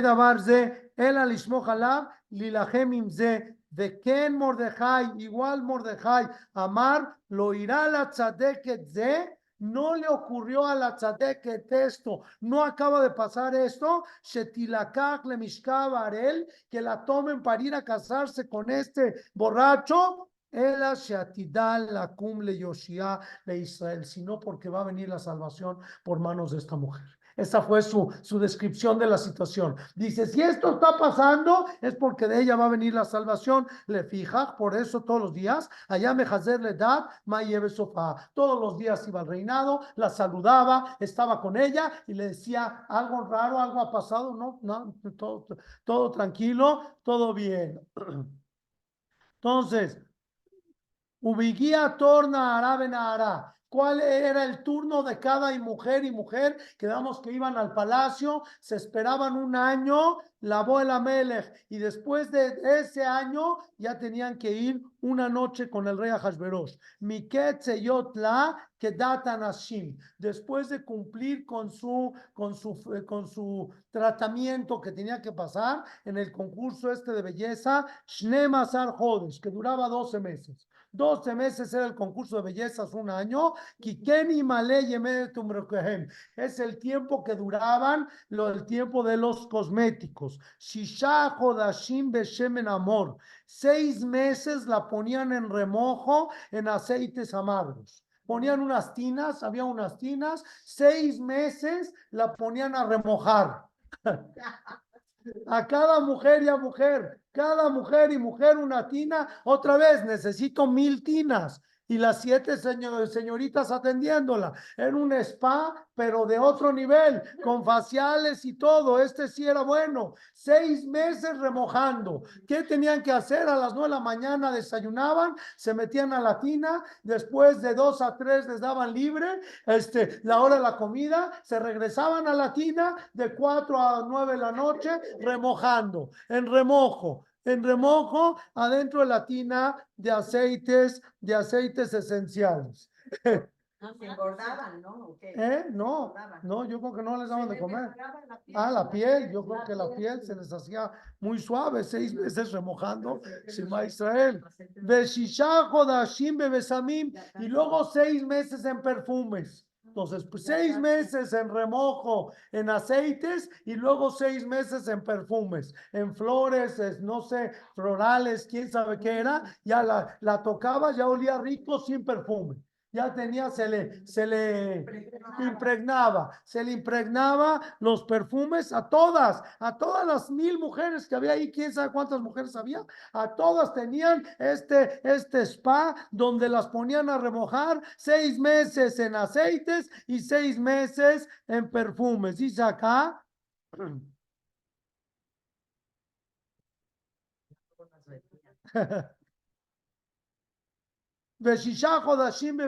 el im ze, de Ken Mordejai, igual Mordejai, Amar, lo irá la tzadeket ze, no le ocurrió a la tzadeket esto, no acaba de pasar esto, shetilakach le arel, que la tomen para ir a casarse con este borracho, Ela sheatidal la cum le Yoshia le Israel, sino porque va a venir la salvación por manos de esta mujer. Esa fue su, su descripción de la situación. Dice, si esto está pasando, es porque de ella va a venir la salvación. Le fija, por eso todos los días, allá me le da, ma lleve sofá. Todos los días iba al reinado, la saludaba, estaba con ella y le decía, algo raro, algo ha pasado, no, no, todo, todo tranquilo, todo bien. Entonces, Ubiguía torna arabena ara cuál era el turno de cada mujer y mujer, quedamos que iban al palacio, se esperaban un año, la abuela Melech, y después de ese año ya tenían que ir una noche con el rey Ahasverosh. Miket Seyotla Kedatan Ashim. Después de cumplir con su, con, su, con su tratamiento que tenía que pasar en el concurso este de belleza, Shnemasar Jodes, que duraba 12 meses. 12 meses era el concurso de bellezas, un año. Es el tiempo que duraban, lo, el tiempo de los cosméticos. Shisha Hodashim Beshemen Amor. Seis meses la ponían en remojo en aceites amargos ponían unas tinas, había unas tinas, seis meses la ponían a remojar. a cada mujer y a mujer, cada mujer y mujer una tina, otra vez necesito mil tinas y las siete señoritas atendiéndola en un spa, pero de otro nivel, con faciales y todo. Este sí era bueno. Seis meses remojando. ¿Qué tenían que hacer? A las nueve de la mañana desayunaban, se metían a la tina, después de dos a tres les daban libre, este, la hora de la comida, se regresaban a la tina de cuatro a nueve de la noche, remojando, en remojo en remojo adentro de la tina de aceites, de aceites esenciales. No, se engordaban, ¿no? ¿Eh? No, no, yo creo que no les daban de comer. Ah, la piel, yo creo que la piel se les hacía muy suave, seis meses remojando, Shema Israel. Y luego seis meses en perfumes. Entonces, pues seis meses en remojo, en aceites y luego seis meses en perfumes, en flores, no sé, florales, quién sabe qué era. Ya la, la tocaba, ya olía rico sin perfume ya tenía, se le, se le impregnaba, se le impregnaba los perfumes a todas, a todas las mil mujeres que había ahí, quién sabe cuántas mujeres había, a todas tenían este, este spa donde las ponían a remojar seis meses en aceites y seis meses en perfumes. Dice acá. ושישה חודשים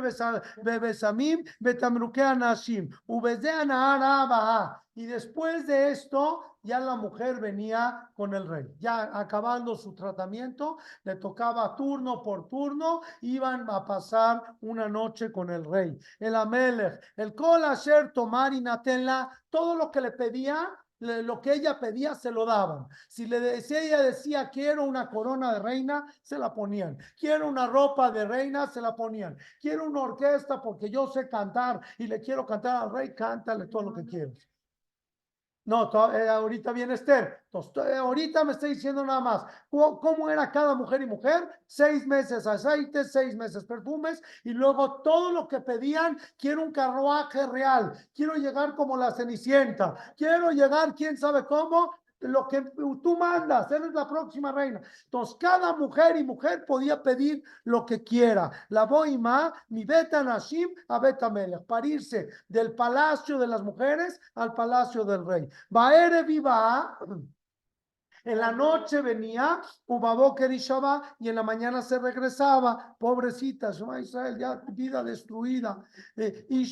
בבשמים בתמרוקי הנשים, ובזה הנהר הבאה. Y después de esto, ya la mujer venía con el rey. Ya acabando su tratamiento, le tocaba turno por turno, iban a pasar una noche con el rey. El Amelech, el Kol Asher Tomar y Natenla, todo lo que le pedía, lo que ella pedía se lo daban. Si, le, decía ella decía, quiero una corona de reina, se la ponían. Quiero una ropa de reina, se la ponían. Quiero una orquesta porque yo sé cantar y le quiero cantar al rey, cántale todo lo que quieras. No, eh, ahorita viene Esther. Entonces, ahorita me está diciendo nada más ¿cómo, era cada mujer y mujer. Seis meses aceites, seis meses perfumes y luego todo lo que pedían. Quiero un carruaje real. Quiero llegar como la Cenicienta. Quiero llegar, quién sabe cómo, lo que tú mandas, eres la próxima reina. Entonces, cada mujer y mujer podía pedir lo que quiera. La boima, mi beta nashim a beta melech, para irse del palacio de las mujeres al palacio del rey. Baere viva. En la noche venía Ubaboker y y en la mañana se regresaba. Pobrecita, Shema Israel, ya vida destruida. Eh, y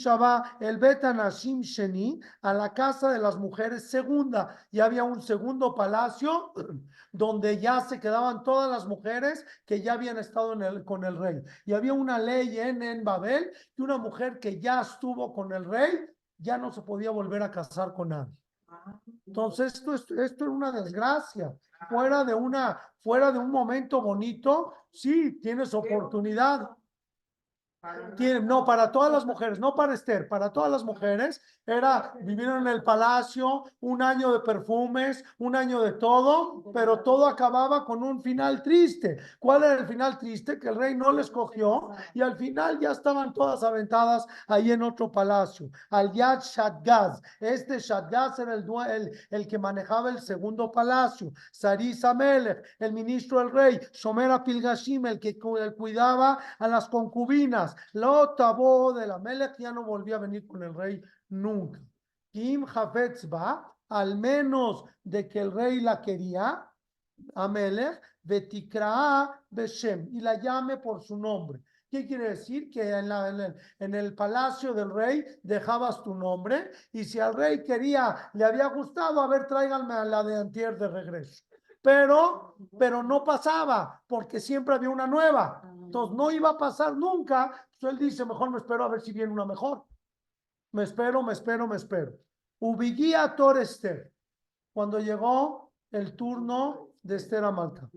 el Betanashim Sheni, a la casa de las mujeres segunda. Y había un segundo palacio donde ya se quedaban todas las mujeres que ya habían estado con el rey. Y había una ley en, en Babel que una mujer que ya estuvo con el rey ya no se podía volver a casar con nadie. Entonces, esto, es- esto es una desgracia. Fuera de una, fuera de un momento bonito, sí, tienes oportunidad. No, para todas las mujeres, no para Esther, para todas las mujeres, era vivir en el palacio, un año de perfumes, un año de todo, pero todo acababa con un final triste. ¿Cuál era el final triste? Que el rey no les cogió y al final ya estaban todas aventadas ahí en otro palacio. Al Yad Shadgaz, este Shadgaz era el, el, el que manejaba el segundo palacio. Saris Amelech, el ministro del rey. Shomer Pilgashim, el que el cuidaba a las concubinas. Lo tabó de la Melech, ya no volvía a venir con el rey nunca. Kim Hafetz va, al menos de que el rey la quería, Amelech, Betikraa Beshem, y la llame por su nombre. ¿Qué quiere decir? Que en, la- en el, en el palacio del rey dejabas tu nombre y si al rey quería, le había gustado, a ver, tráiganme a la de antier de regreso. Pero, pero no pasaba porque siempre había una nueva. Entonces no iba a pasar nunca. Él dice, mejor me espero a ver si viene una mejor. Me espero, me espero, me espero. Ubiguía Tor Esther. Cuando llegó el turno de Esther Amalca.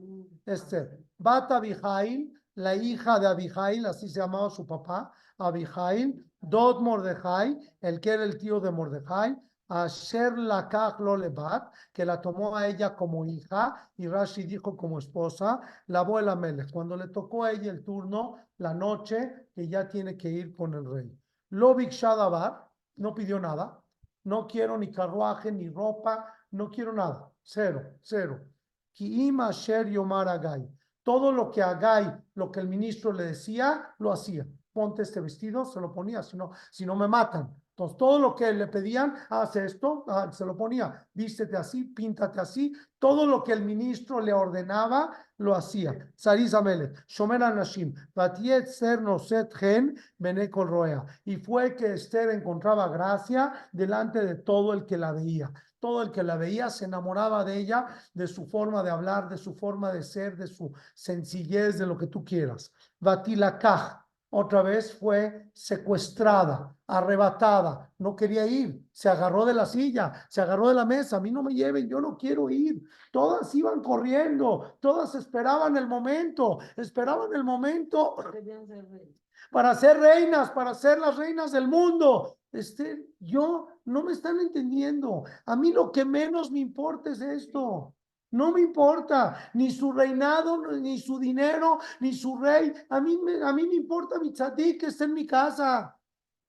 Esther. Bata Abijail, la hija de Abijail, así se llamaba su papá, Abijail. Dod Mordejai, el que era el tío de Mordejai. Asher Lakach lo lebat, que la tomó a ella como hija, y Rashi dijo como esposa, la abuela Melech. Cuando le tocó a ella el turno, la noche, que ya tiene que ir con el rey. Lo Shadabar, no pidió nada. No quiero ni carruaje, ni ropa, no quiero nada. Cero, cero. Ki'im asher yomar Agai. Todo lo que Agai, lo que el ministro le decía, lo hacía. Ponte este vestido, se lo ponía, si no, si no me matan. Todo lo que le pedían, haz esto, ah, se lo ponía, vístete así, píntate así, todo lo que el ministro le ordenaba, lo hacía. Amelech, Shomer Anashim, Batiet Ser Noset Gen, Bene Kol Roea. Y fue que Esther encontraba gracia delante de todo el que la veía. Todo el que la veía se enamoraba de ella, de su forma de hablar, de su forma de ser, de su sencillez, de lo que tú quieras. Batilakaj, otra vez fue secuestrada, arrebatada, no quería ir, se agarró de la silla, se agarró de la mesa, a mí no me lleven, yo no quiero ir. Todas iban corriendo, todas esperaban el momento, esperaban el momento para ser reinas, para ser las reinas del mundo. Este, yo no me están entendiendo. A mí lo que menos me importa es esto. No me importa ni su reinado, ni su dinero, ni su rey. A mí a mí me importa mi tzadik que está en mi casa.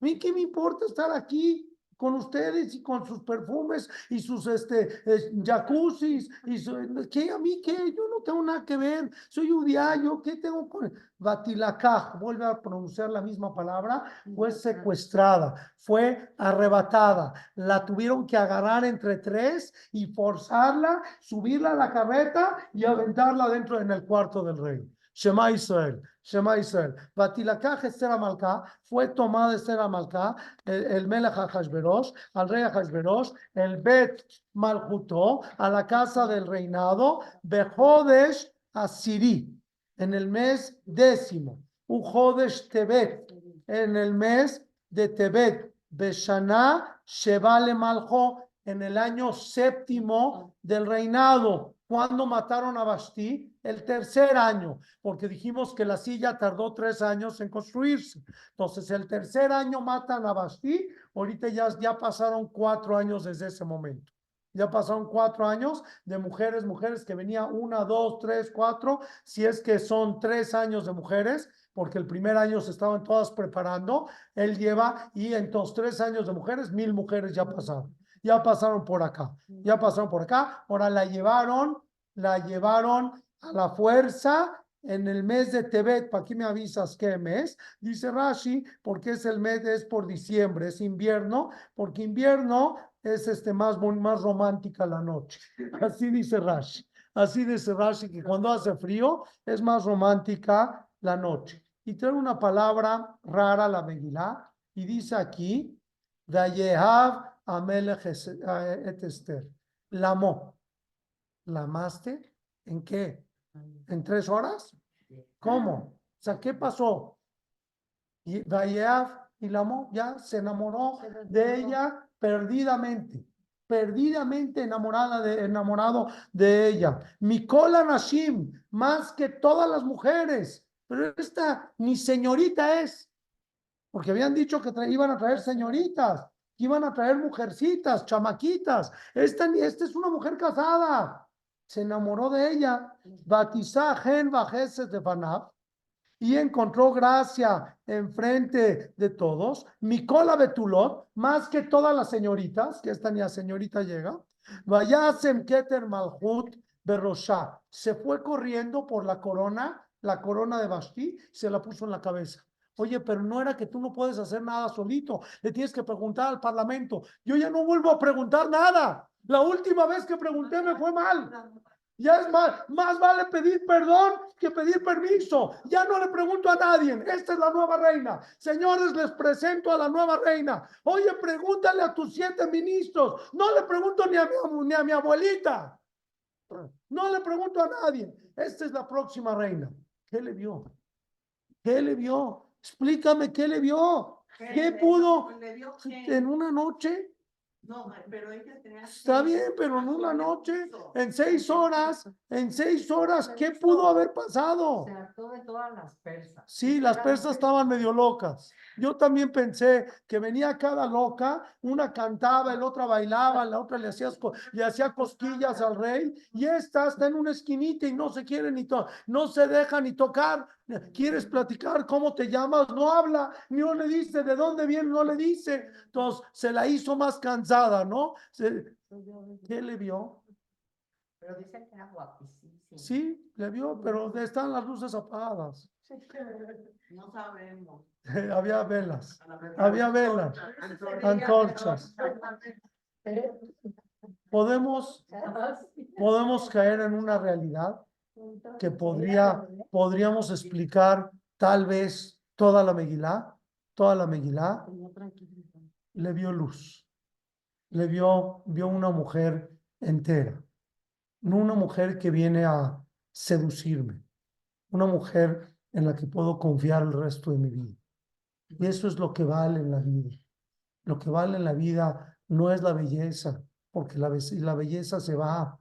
A mí qué me importa estar aquí con ustedes y con sus perfumes y sus este eh, jacuzzis y su, ¿qué a mí qué? Yo no tengo nada que ver. Soy judía, yo qué tengo con Batilakaj, vuelve a pronunciar la misma palabra, fue secuestrada, fue arrebatada, la tuvieron que agarrar entre tres y forzarla, subirla a la carreta y aventarla dentro en el cuarto del rey. Shema Israel, Shema Israel. Batilakaj Esther Amalcá, fue tomada Esther Amalcá, el, el Melech Hashverosh, al rey Hashverosh, el Bet Malchutó, a la casa del reinado, Bejodesh Asiri, en el mes décimo, Ujodesh Tebet, en el mes de Tebet, Beshana Shevale Maljo, en el año séptimo del reinado. ¿Cuándo mataron a Basti? El tercer año, porque dijimos que la silla tardó tres años en construirse. Entonces, el tercer año matan a Basti, ahorita ya, ya pasaron cuatro años desde ese momento. Ya pasaron cuatro años de mujeres, mujeres que venía una, dos, tres, cuatro, si es que son tres años de mujeres, porque el primer año se estaban todas preparando, él lleva, y entonces tres años de mujeres, mil mujeres ya pasaron, ya pasaron por acá, ya pasaron por acá, ahora la llevaron, la llevaron a la fuerza en el mes de Tebet, ¿para qué me avisas qué mes? Dice Rashi, porque es el mes, es por diciembre, es invierno, porque invierno es este más, más romántica la noche. Así dice Rashi. Así dice Rashi que cuando hace frío es más romántica la noche. Y trae una palabra rara la Megilá y dice aquí, Dayehav Amelech es- eh, et Esther. La amó. ¿La amaste? ¿En qué? ¿En tres horas? ¿Cómo? O sea, ¿qué pasó? Y y la amó, ya se enamoró de ella perdidamente, perdidamente enamorada de, enamorado de ella. Mikola Nashim, más que todas las mujeres, pero esta ni señorita es, porque habían dicho que iban a traer señoritas, iban a traer mujercitas, chamaquitas. Esta, esta es una mujer casada, se enamoró de ella. Batizá gen bajeses de Fanab y encontró gracia enfrente de todos. Micola Betulot, más que todas las señoritas, que esta ni a señorita llega. Vayasem Keter Malhut Berroshá. Se fue corriendo por la corona, la corona de Basti, se la puso en la cabeza. Oye, pero no era que tú no puedes hacer nada solito, le tienes que preguntar al parlamento. Yo ya no vuelvo a preguntar nada. La última vez que pregunté me fue mal. Ya es más, más vale pedir perdón que pedir permiso. Ya no le pregunto a nadie. Esta es la nueva reina. Señores, les presento a la nueva reina. Oye, pregúntale a tus siete ministros. No le pregunto ni a mi, ni a mi abuelita. No le pregunto a nadie. Esta es la próxima reina. ¿Qué le vio? ¿Qué le vio? Explícame qué le vio. ¿Qué pudo en una noche? No, pero ella tenía. Está bien, pero en una ¿Qué noche, en seis horas, en seis horas, ¿qué pudo haber pasado? Se hartó de todas las persas. Sí, las persas estaban medio locas. Yo también pensé que venía cada loca, una cantaba, el otra bailaba, la otra le hacía, le hacía cosquillas al rey, y esta está en una esquinita y no se quiere ni to- no se deja ni tocar. ¿Quieres platicar cómo te llamas? No habla, ni no le dice de dónde viene, no le dice. Entonces se la hizo más cansada, ¿no? Se- ¿Qué le vio? Pero dicen que era guapísima. Sí, le vio, pero están las luces apagadas. No sabemos. Había velas. Había velas, antorchas. Podemos, podemos caer en una realidad que podría, podríamos explicar tal vez toda la Megilá, toda la Megilá, le vio luz, le vio, vio una mujer entera, no una mujer que viene a seducirme, una mujer en la que puedo confiar el resto de mi vida. Y eso es lo que vale en la vida. Lo que vale en la vida no es la belleza, porque la, be- la belleza se va.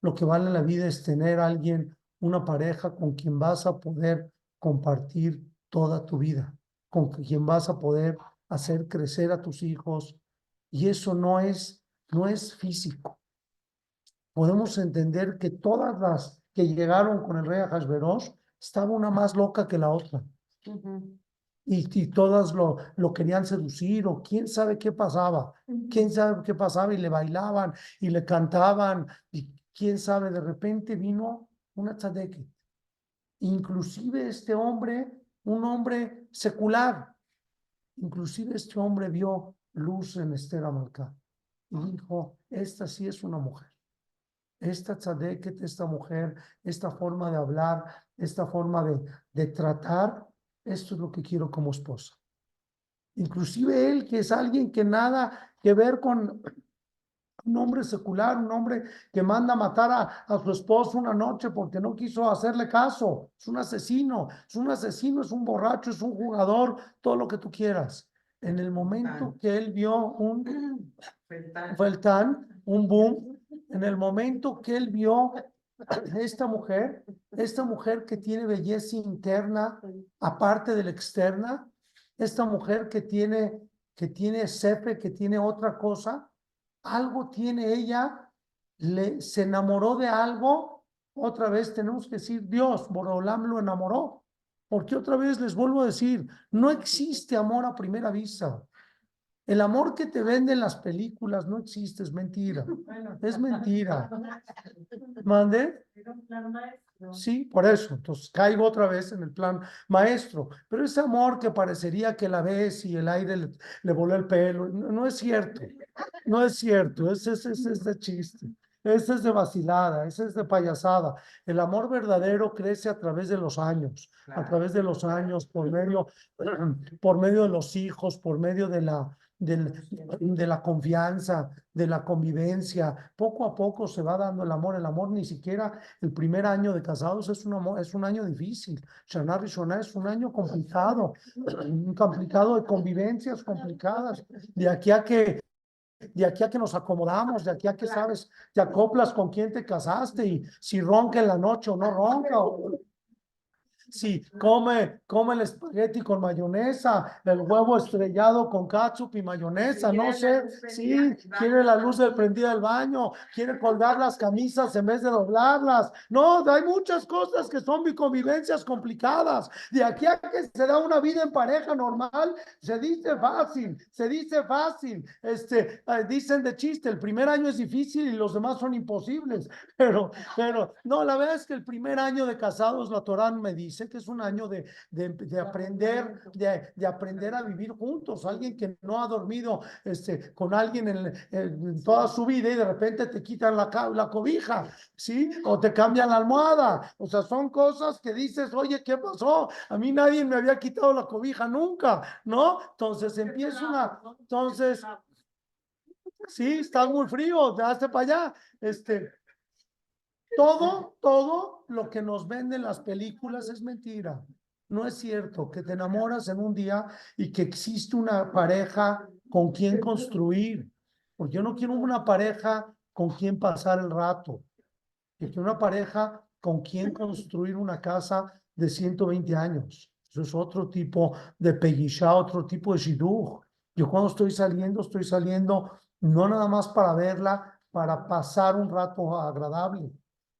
Lo que vale en la vida es tener alguien, una pareja con quien vas a poder compartir toda tu vida, con quien vas a poder hacer crecer a tus hijos. Y eso no es, no es físico. Podemos entender que todas las que llegaron con el rey Ahasverosh, estaba una más loca que la otra y, y todas lo, lo querían seducir o quién sabe qué pasaba, quién sabe qué pasaba y le bailaban y le cantaban y quién sabe, de repente vino una tzadeket. Inclusive este hombre, un hombre secular, inclusive este hombre vio luz en Esther Amalcá y dijo, esta sí es una mujer. Esta tzadeket, esta mujer, esta forma de hablar, esta forma de, de tratar, esto es lo que quiero como esposa. Inclusive él, que es alguien que nada que ver con un hombre secular, un hombre que manda a matar a, a su esposo una noche porque no quiso hacerle caso. Es un asesino, es un asesino, es un borracho, es un jugador, todo lo que tú quieras. En el momento que él vio un Feltán. un boom, en el momento que él vio esta mujer, esta mujer que tiene belleza interna, aparte de la externa, esta mujer que tiene, que tiene sefe, que tiene otra cosa, algo tiene ella, le, se enamoró de algo, otra vez tenemos que decir, Dios, Borolam lo enamoró, porque otra vez les vuelvo a decir, no existe amor a primera vista. El amor que te venden las películas no existe, es mentira. Es mentira. ¿Mande? Sí, por eso. Entonces caigo otra vez en el plan maestro. Pero ese amor que parecería que la ves y el aire le, le voló el pelo, no, no es cierto. No es cierto. Ese es ese, chiste. ese es de vacilada, ese es de payasada. El amor verdadero crece a través de los años, a Claro. través de los años, por medio, por medio de los hijos, por medio de la, del- de la confianza, de la convivencia. Poco a poco se va dando el amor. El amor ni siquiera el primer año de casados es un amor, es un año difícil. Shana Rishona es un año complicado, complicado de convivencias complicadas. De aquí a que de aquí a que nos acomodamos, de aquí a que sabes, te acoplas con quién te casaste y si ronca en la noche o no ronca, o si come, come el espagueti con mayonesa, el huevo estrellado con ketchup y mayonesa, no sé, sí, quiere la luz del prendida del baño, quiere colgar las camisas en vez de doblarlas. No, hay muchas cosas que son convivencias complicadas. De aquí a que se da una vida en pareja normal, se dice fácil, se dice fácil. Este, eh, dicen de chiste, el primer año es difícil y los demás son imposibles. Pero, pero, no, la verdad es que el primer año de casados, la Torá me dice que es un año de, de, de aprender, de, de aprender a vivir juntos. Alguien que no ha dormido este, con alguien en, en toda su vida y de repente te quitan la, la cobija, ¿sí? O te cambian la almohada. O sea, son cosas que dices, oye, ¿qué pasó? A mí nadie me había quitado la cobija nunca, ¿no? Entonces empieza una, entonces, sí, estás muy frío, te hazte para allá. Este, todo, todo lo que nos venden las películas es mentira. No es cierto que te enamoras en un día y que existe una pareja con quien construir. Porque yo no quiero una pareja con quien pasar el rato. Yo quiero una pareja con quien construir una casa de 120 años. Eso es otro tipo de peguisha, otro tipo de shidduch. Yo cuando estoy saliendo, estoy saliendo no nada más para verla, para pasar un rato agradable.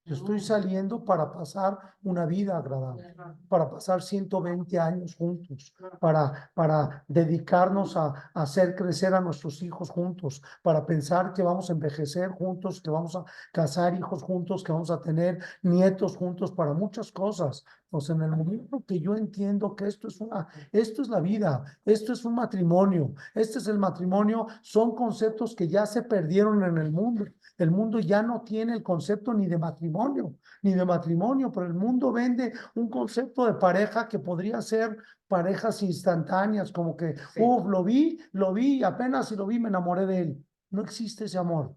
Yo estoy saliendo para pasar una vida agradable, para pasar 120 años juntos, para, para dedicarnos a, a hacer crecer a nuestros hijos juntos, para pensar que vamos a envejecer juntos, que vamos a casar hijos juntos, que vamos a tener nietos juntos, para muchas cosas. Pues en el momento que yo entiendo que esto es una, esto es la vida, esto es un matrimonio, este es el matrimonio, son conceptos que ya se perdieron en el mundo. El mundo ya no tiene el concepto ni de matrimonio, ni de matrimonio, pero el mundo vende un concepto de pareja que podría ser parejas instantáneas, como que, Sí. uff, lo vi, lo vi, apenas si lo vi me enamoré de él. No existe ese amor.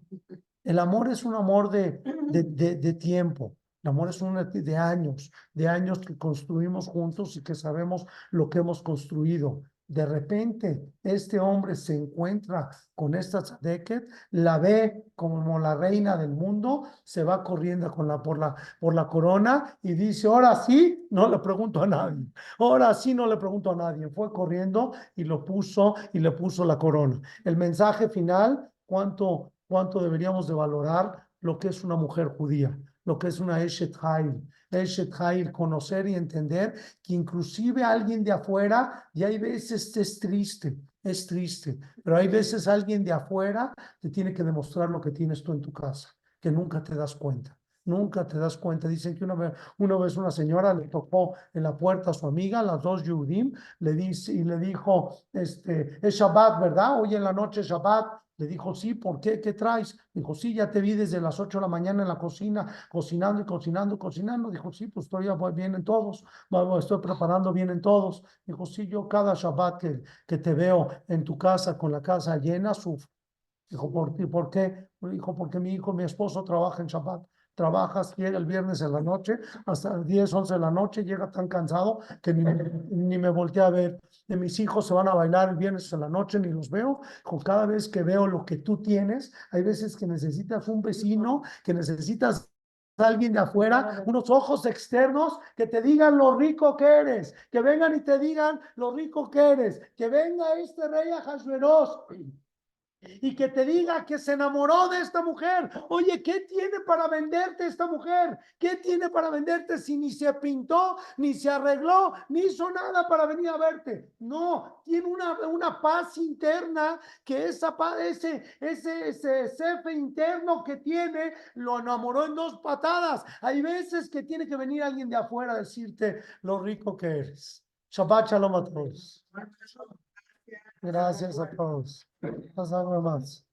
El amor es un amor de, de, de, de tiempo. El amor es un de años, de años que construimos juntos y que sabemos lo que hemos construido. De repente, este hombre se encuentra con esta Tzadeket, la ve como la reina del mundo, se va corriendo con la, por, la, por la corona y dice, ahora sí, no le pregunto a nadie, ahora sí no le pregunto a nadie. Fue corriendo y lo puso y le puso la corona. El mensaje final, ¿cuánto, cuánto deberíamos de valorar lo que es una mujer judía? Lo que es una Eshet Hail. Eshet Hail, conocer y entender que inclusive alguien de afuera, y hay veces es triste, es triste, pero hay veces alguien de afuera te tiene que demostrar lo que tienes tú en tu casa, que nunca te das cuenta. Nunca te das cuenta. Dicen que una vez, una vez una señora le tocó en la puerta a su amiga, las dos Yudim, le dice y le dijo, este, es Shabbat, ¿verdad? Hoy en la noche es Shabbat. Le dijo, sí, ¿por qué? ¿Qué traes? Dijo, sí, ya te vi desde las 8 de la mañana en la cocina, cocinando y cocinando, cocinando. Dijo, sí, pues todavía voy- vienen todos, estoy preparando, vienen todos. Dijo, sí, yo cada Shabbat que, te veo en tu casa con la casa llena, sufro. Dijo, ¿por? ¿por qué? Dijo, porque mi hijo, mi esposo trabaja en Shabbat. Trabajas, llega el viernes en la noche, hasta las 10, 11 de la noche, llega tan cansado que ni, me- ni me volteé a ver. De mis hijos se van a bailar el viernes en la noche, ni los veo. Con cada vez que veo lo que tú tienes, hay veces que necesitas un vecino, que necesitas alguien de afuera, unos ojos externos que te digan lo rico que eres, que vengan y te digan lo rico que eres, que venga este rey Ahasuerós y que te diga que se enamoró de esta mujer. Oye, ¿qué tiene para venderte esta mujer? ¿Qué tiene para venderte si ni se pintó, ni se arregló, ni hizo nada para venir a verte? No, tiene una, una paz interna que esa ese, ese, ese cefe interno que tiene, lo enamoró en dos patadas. Hay veces que tiene que venir alguien de afuera a decirte lo rico que eres. Shabbat shalom a todos. Gracias a todos. Hasta luego más.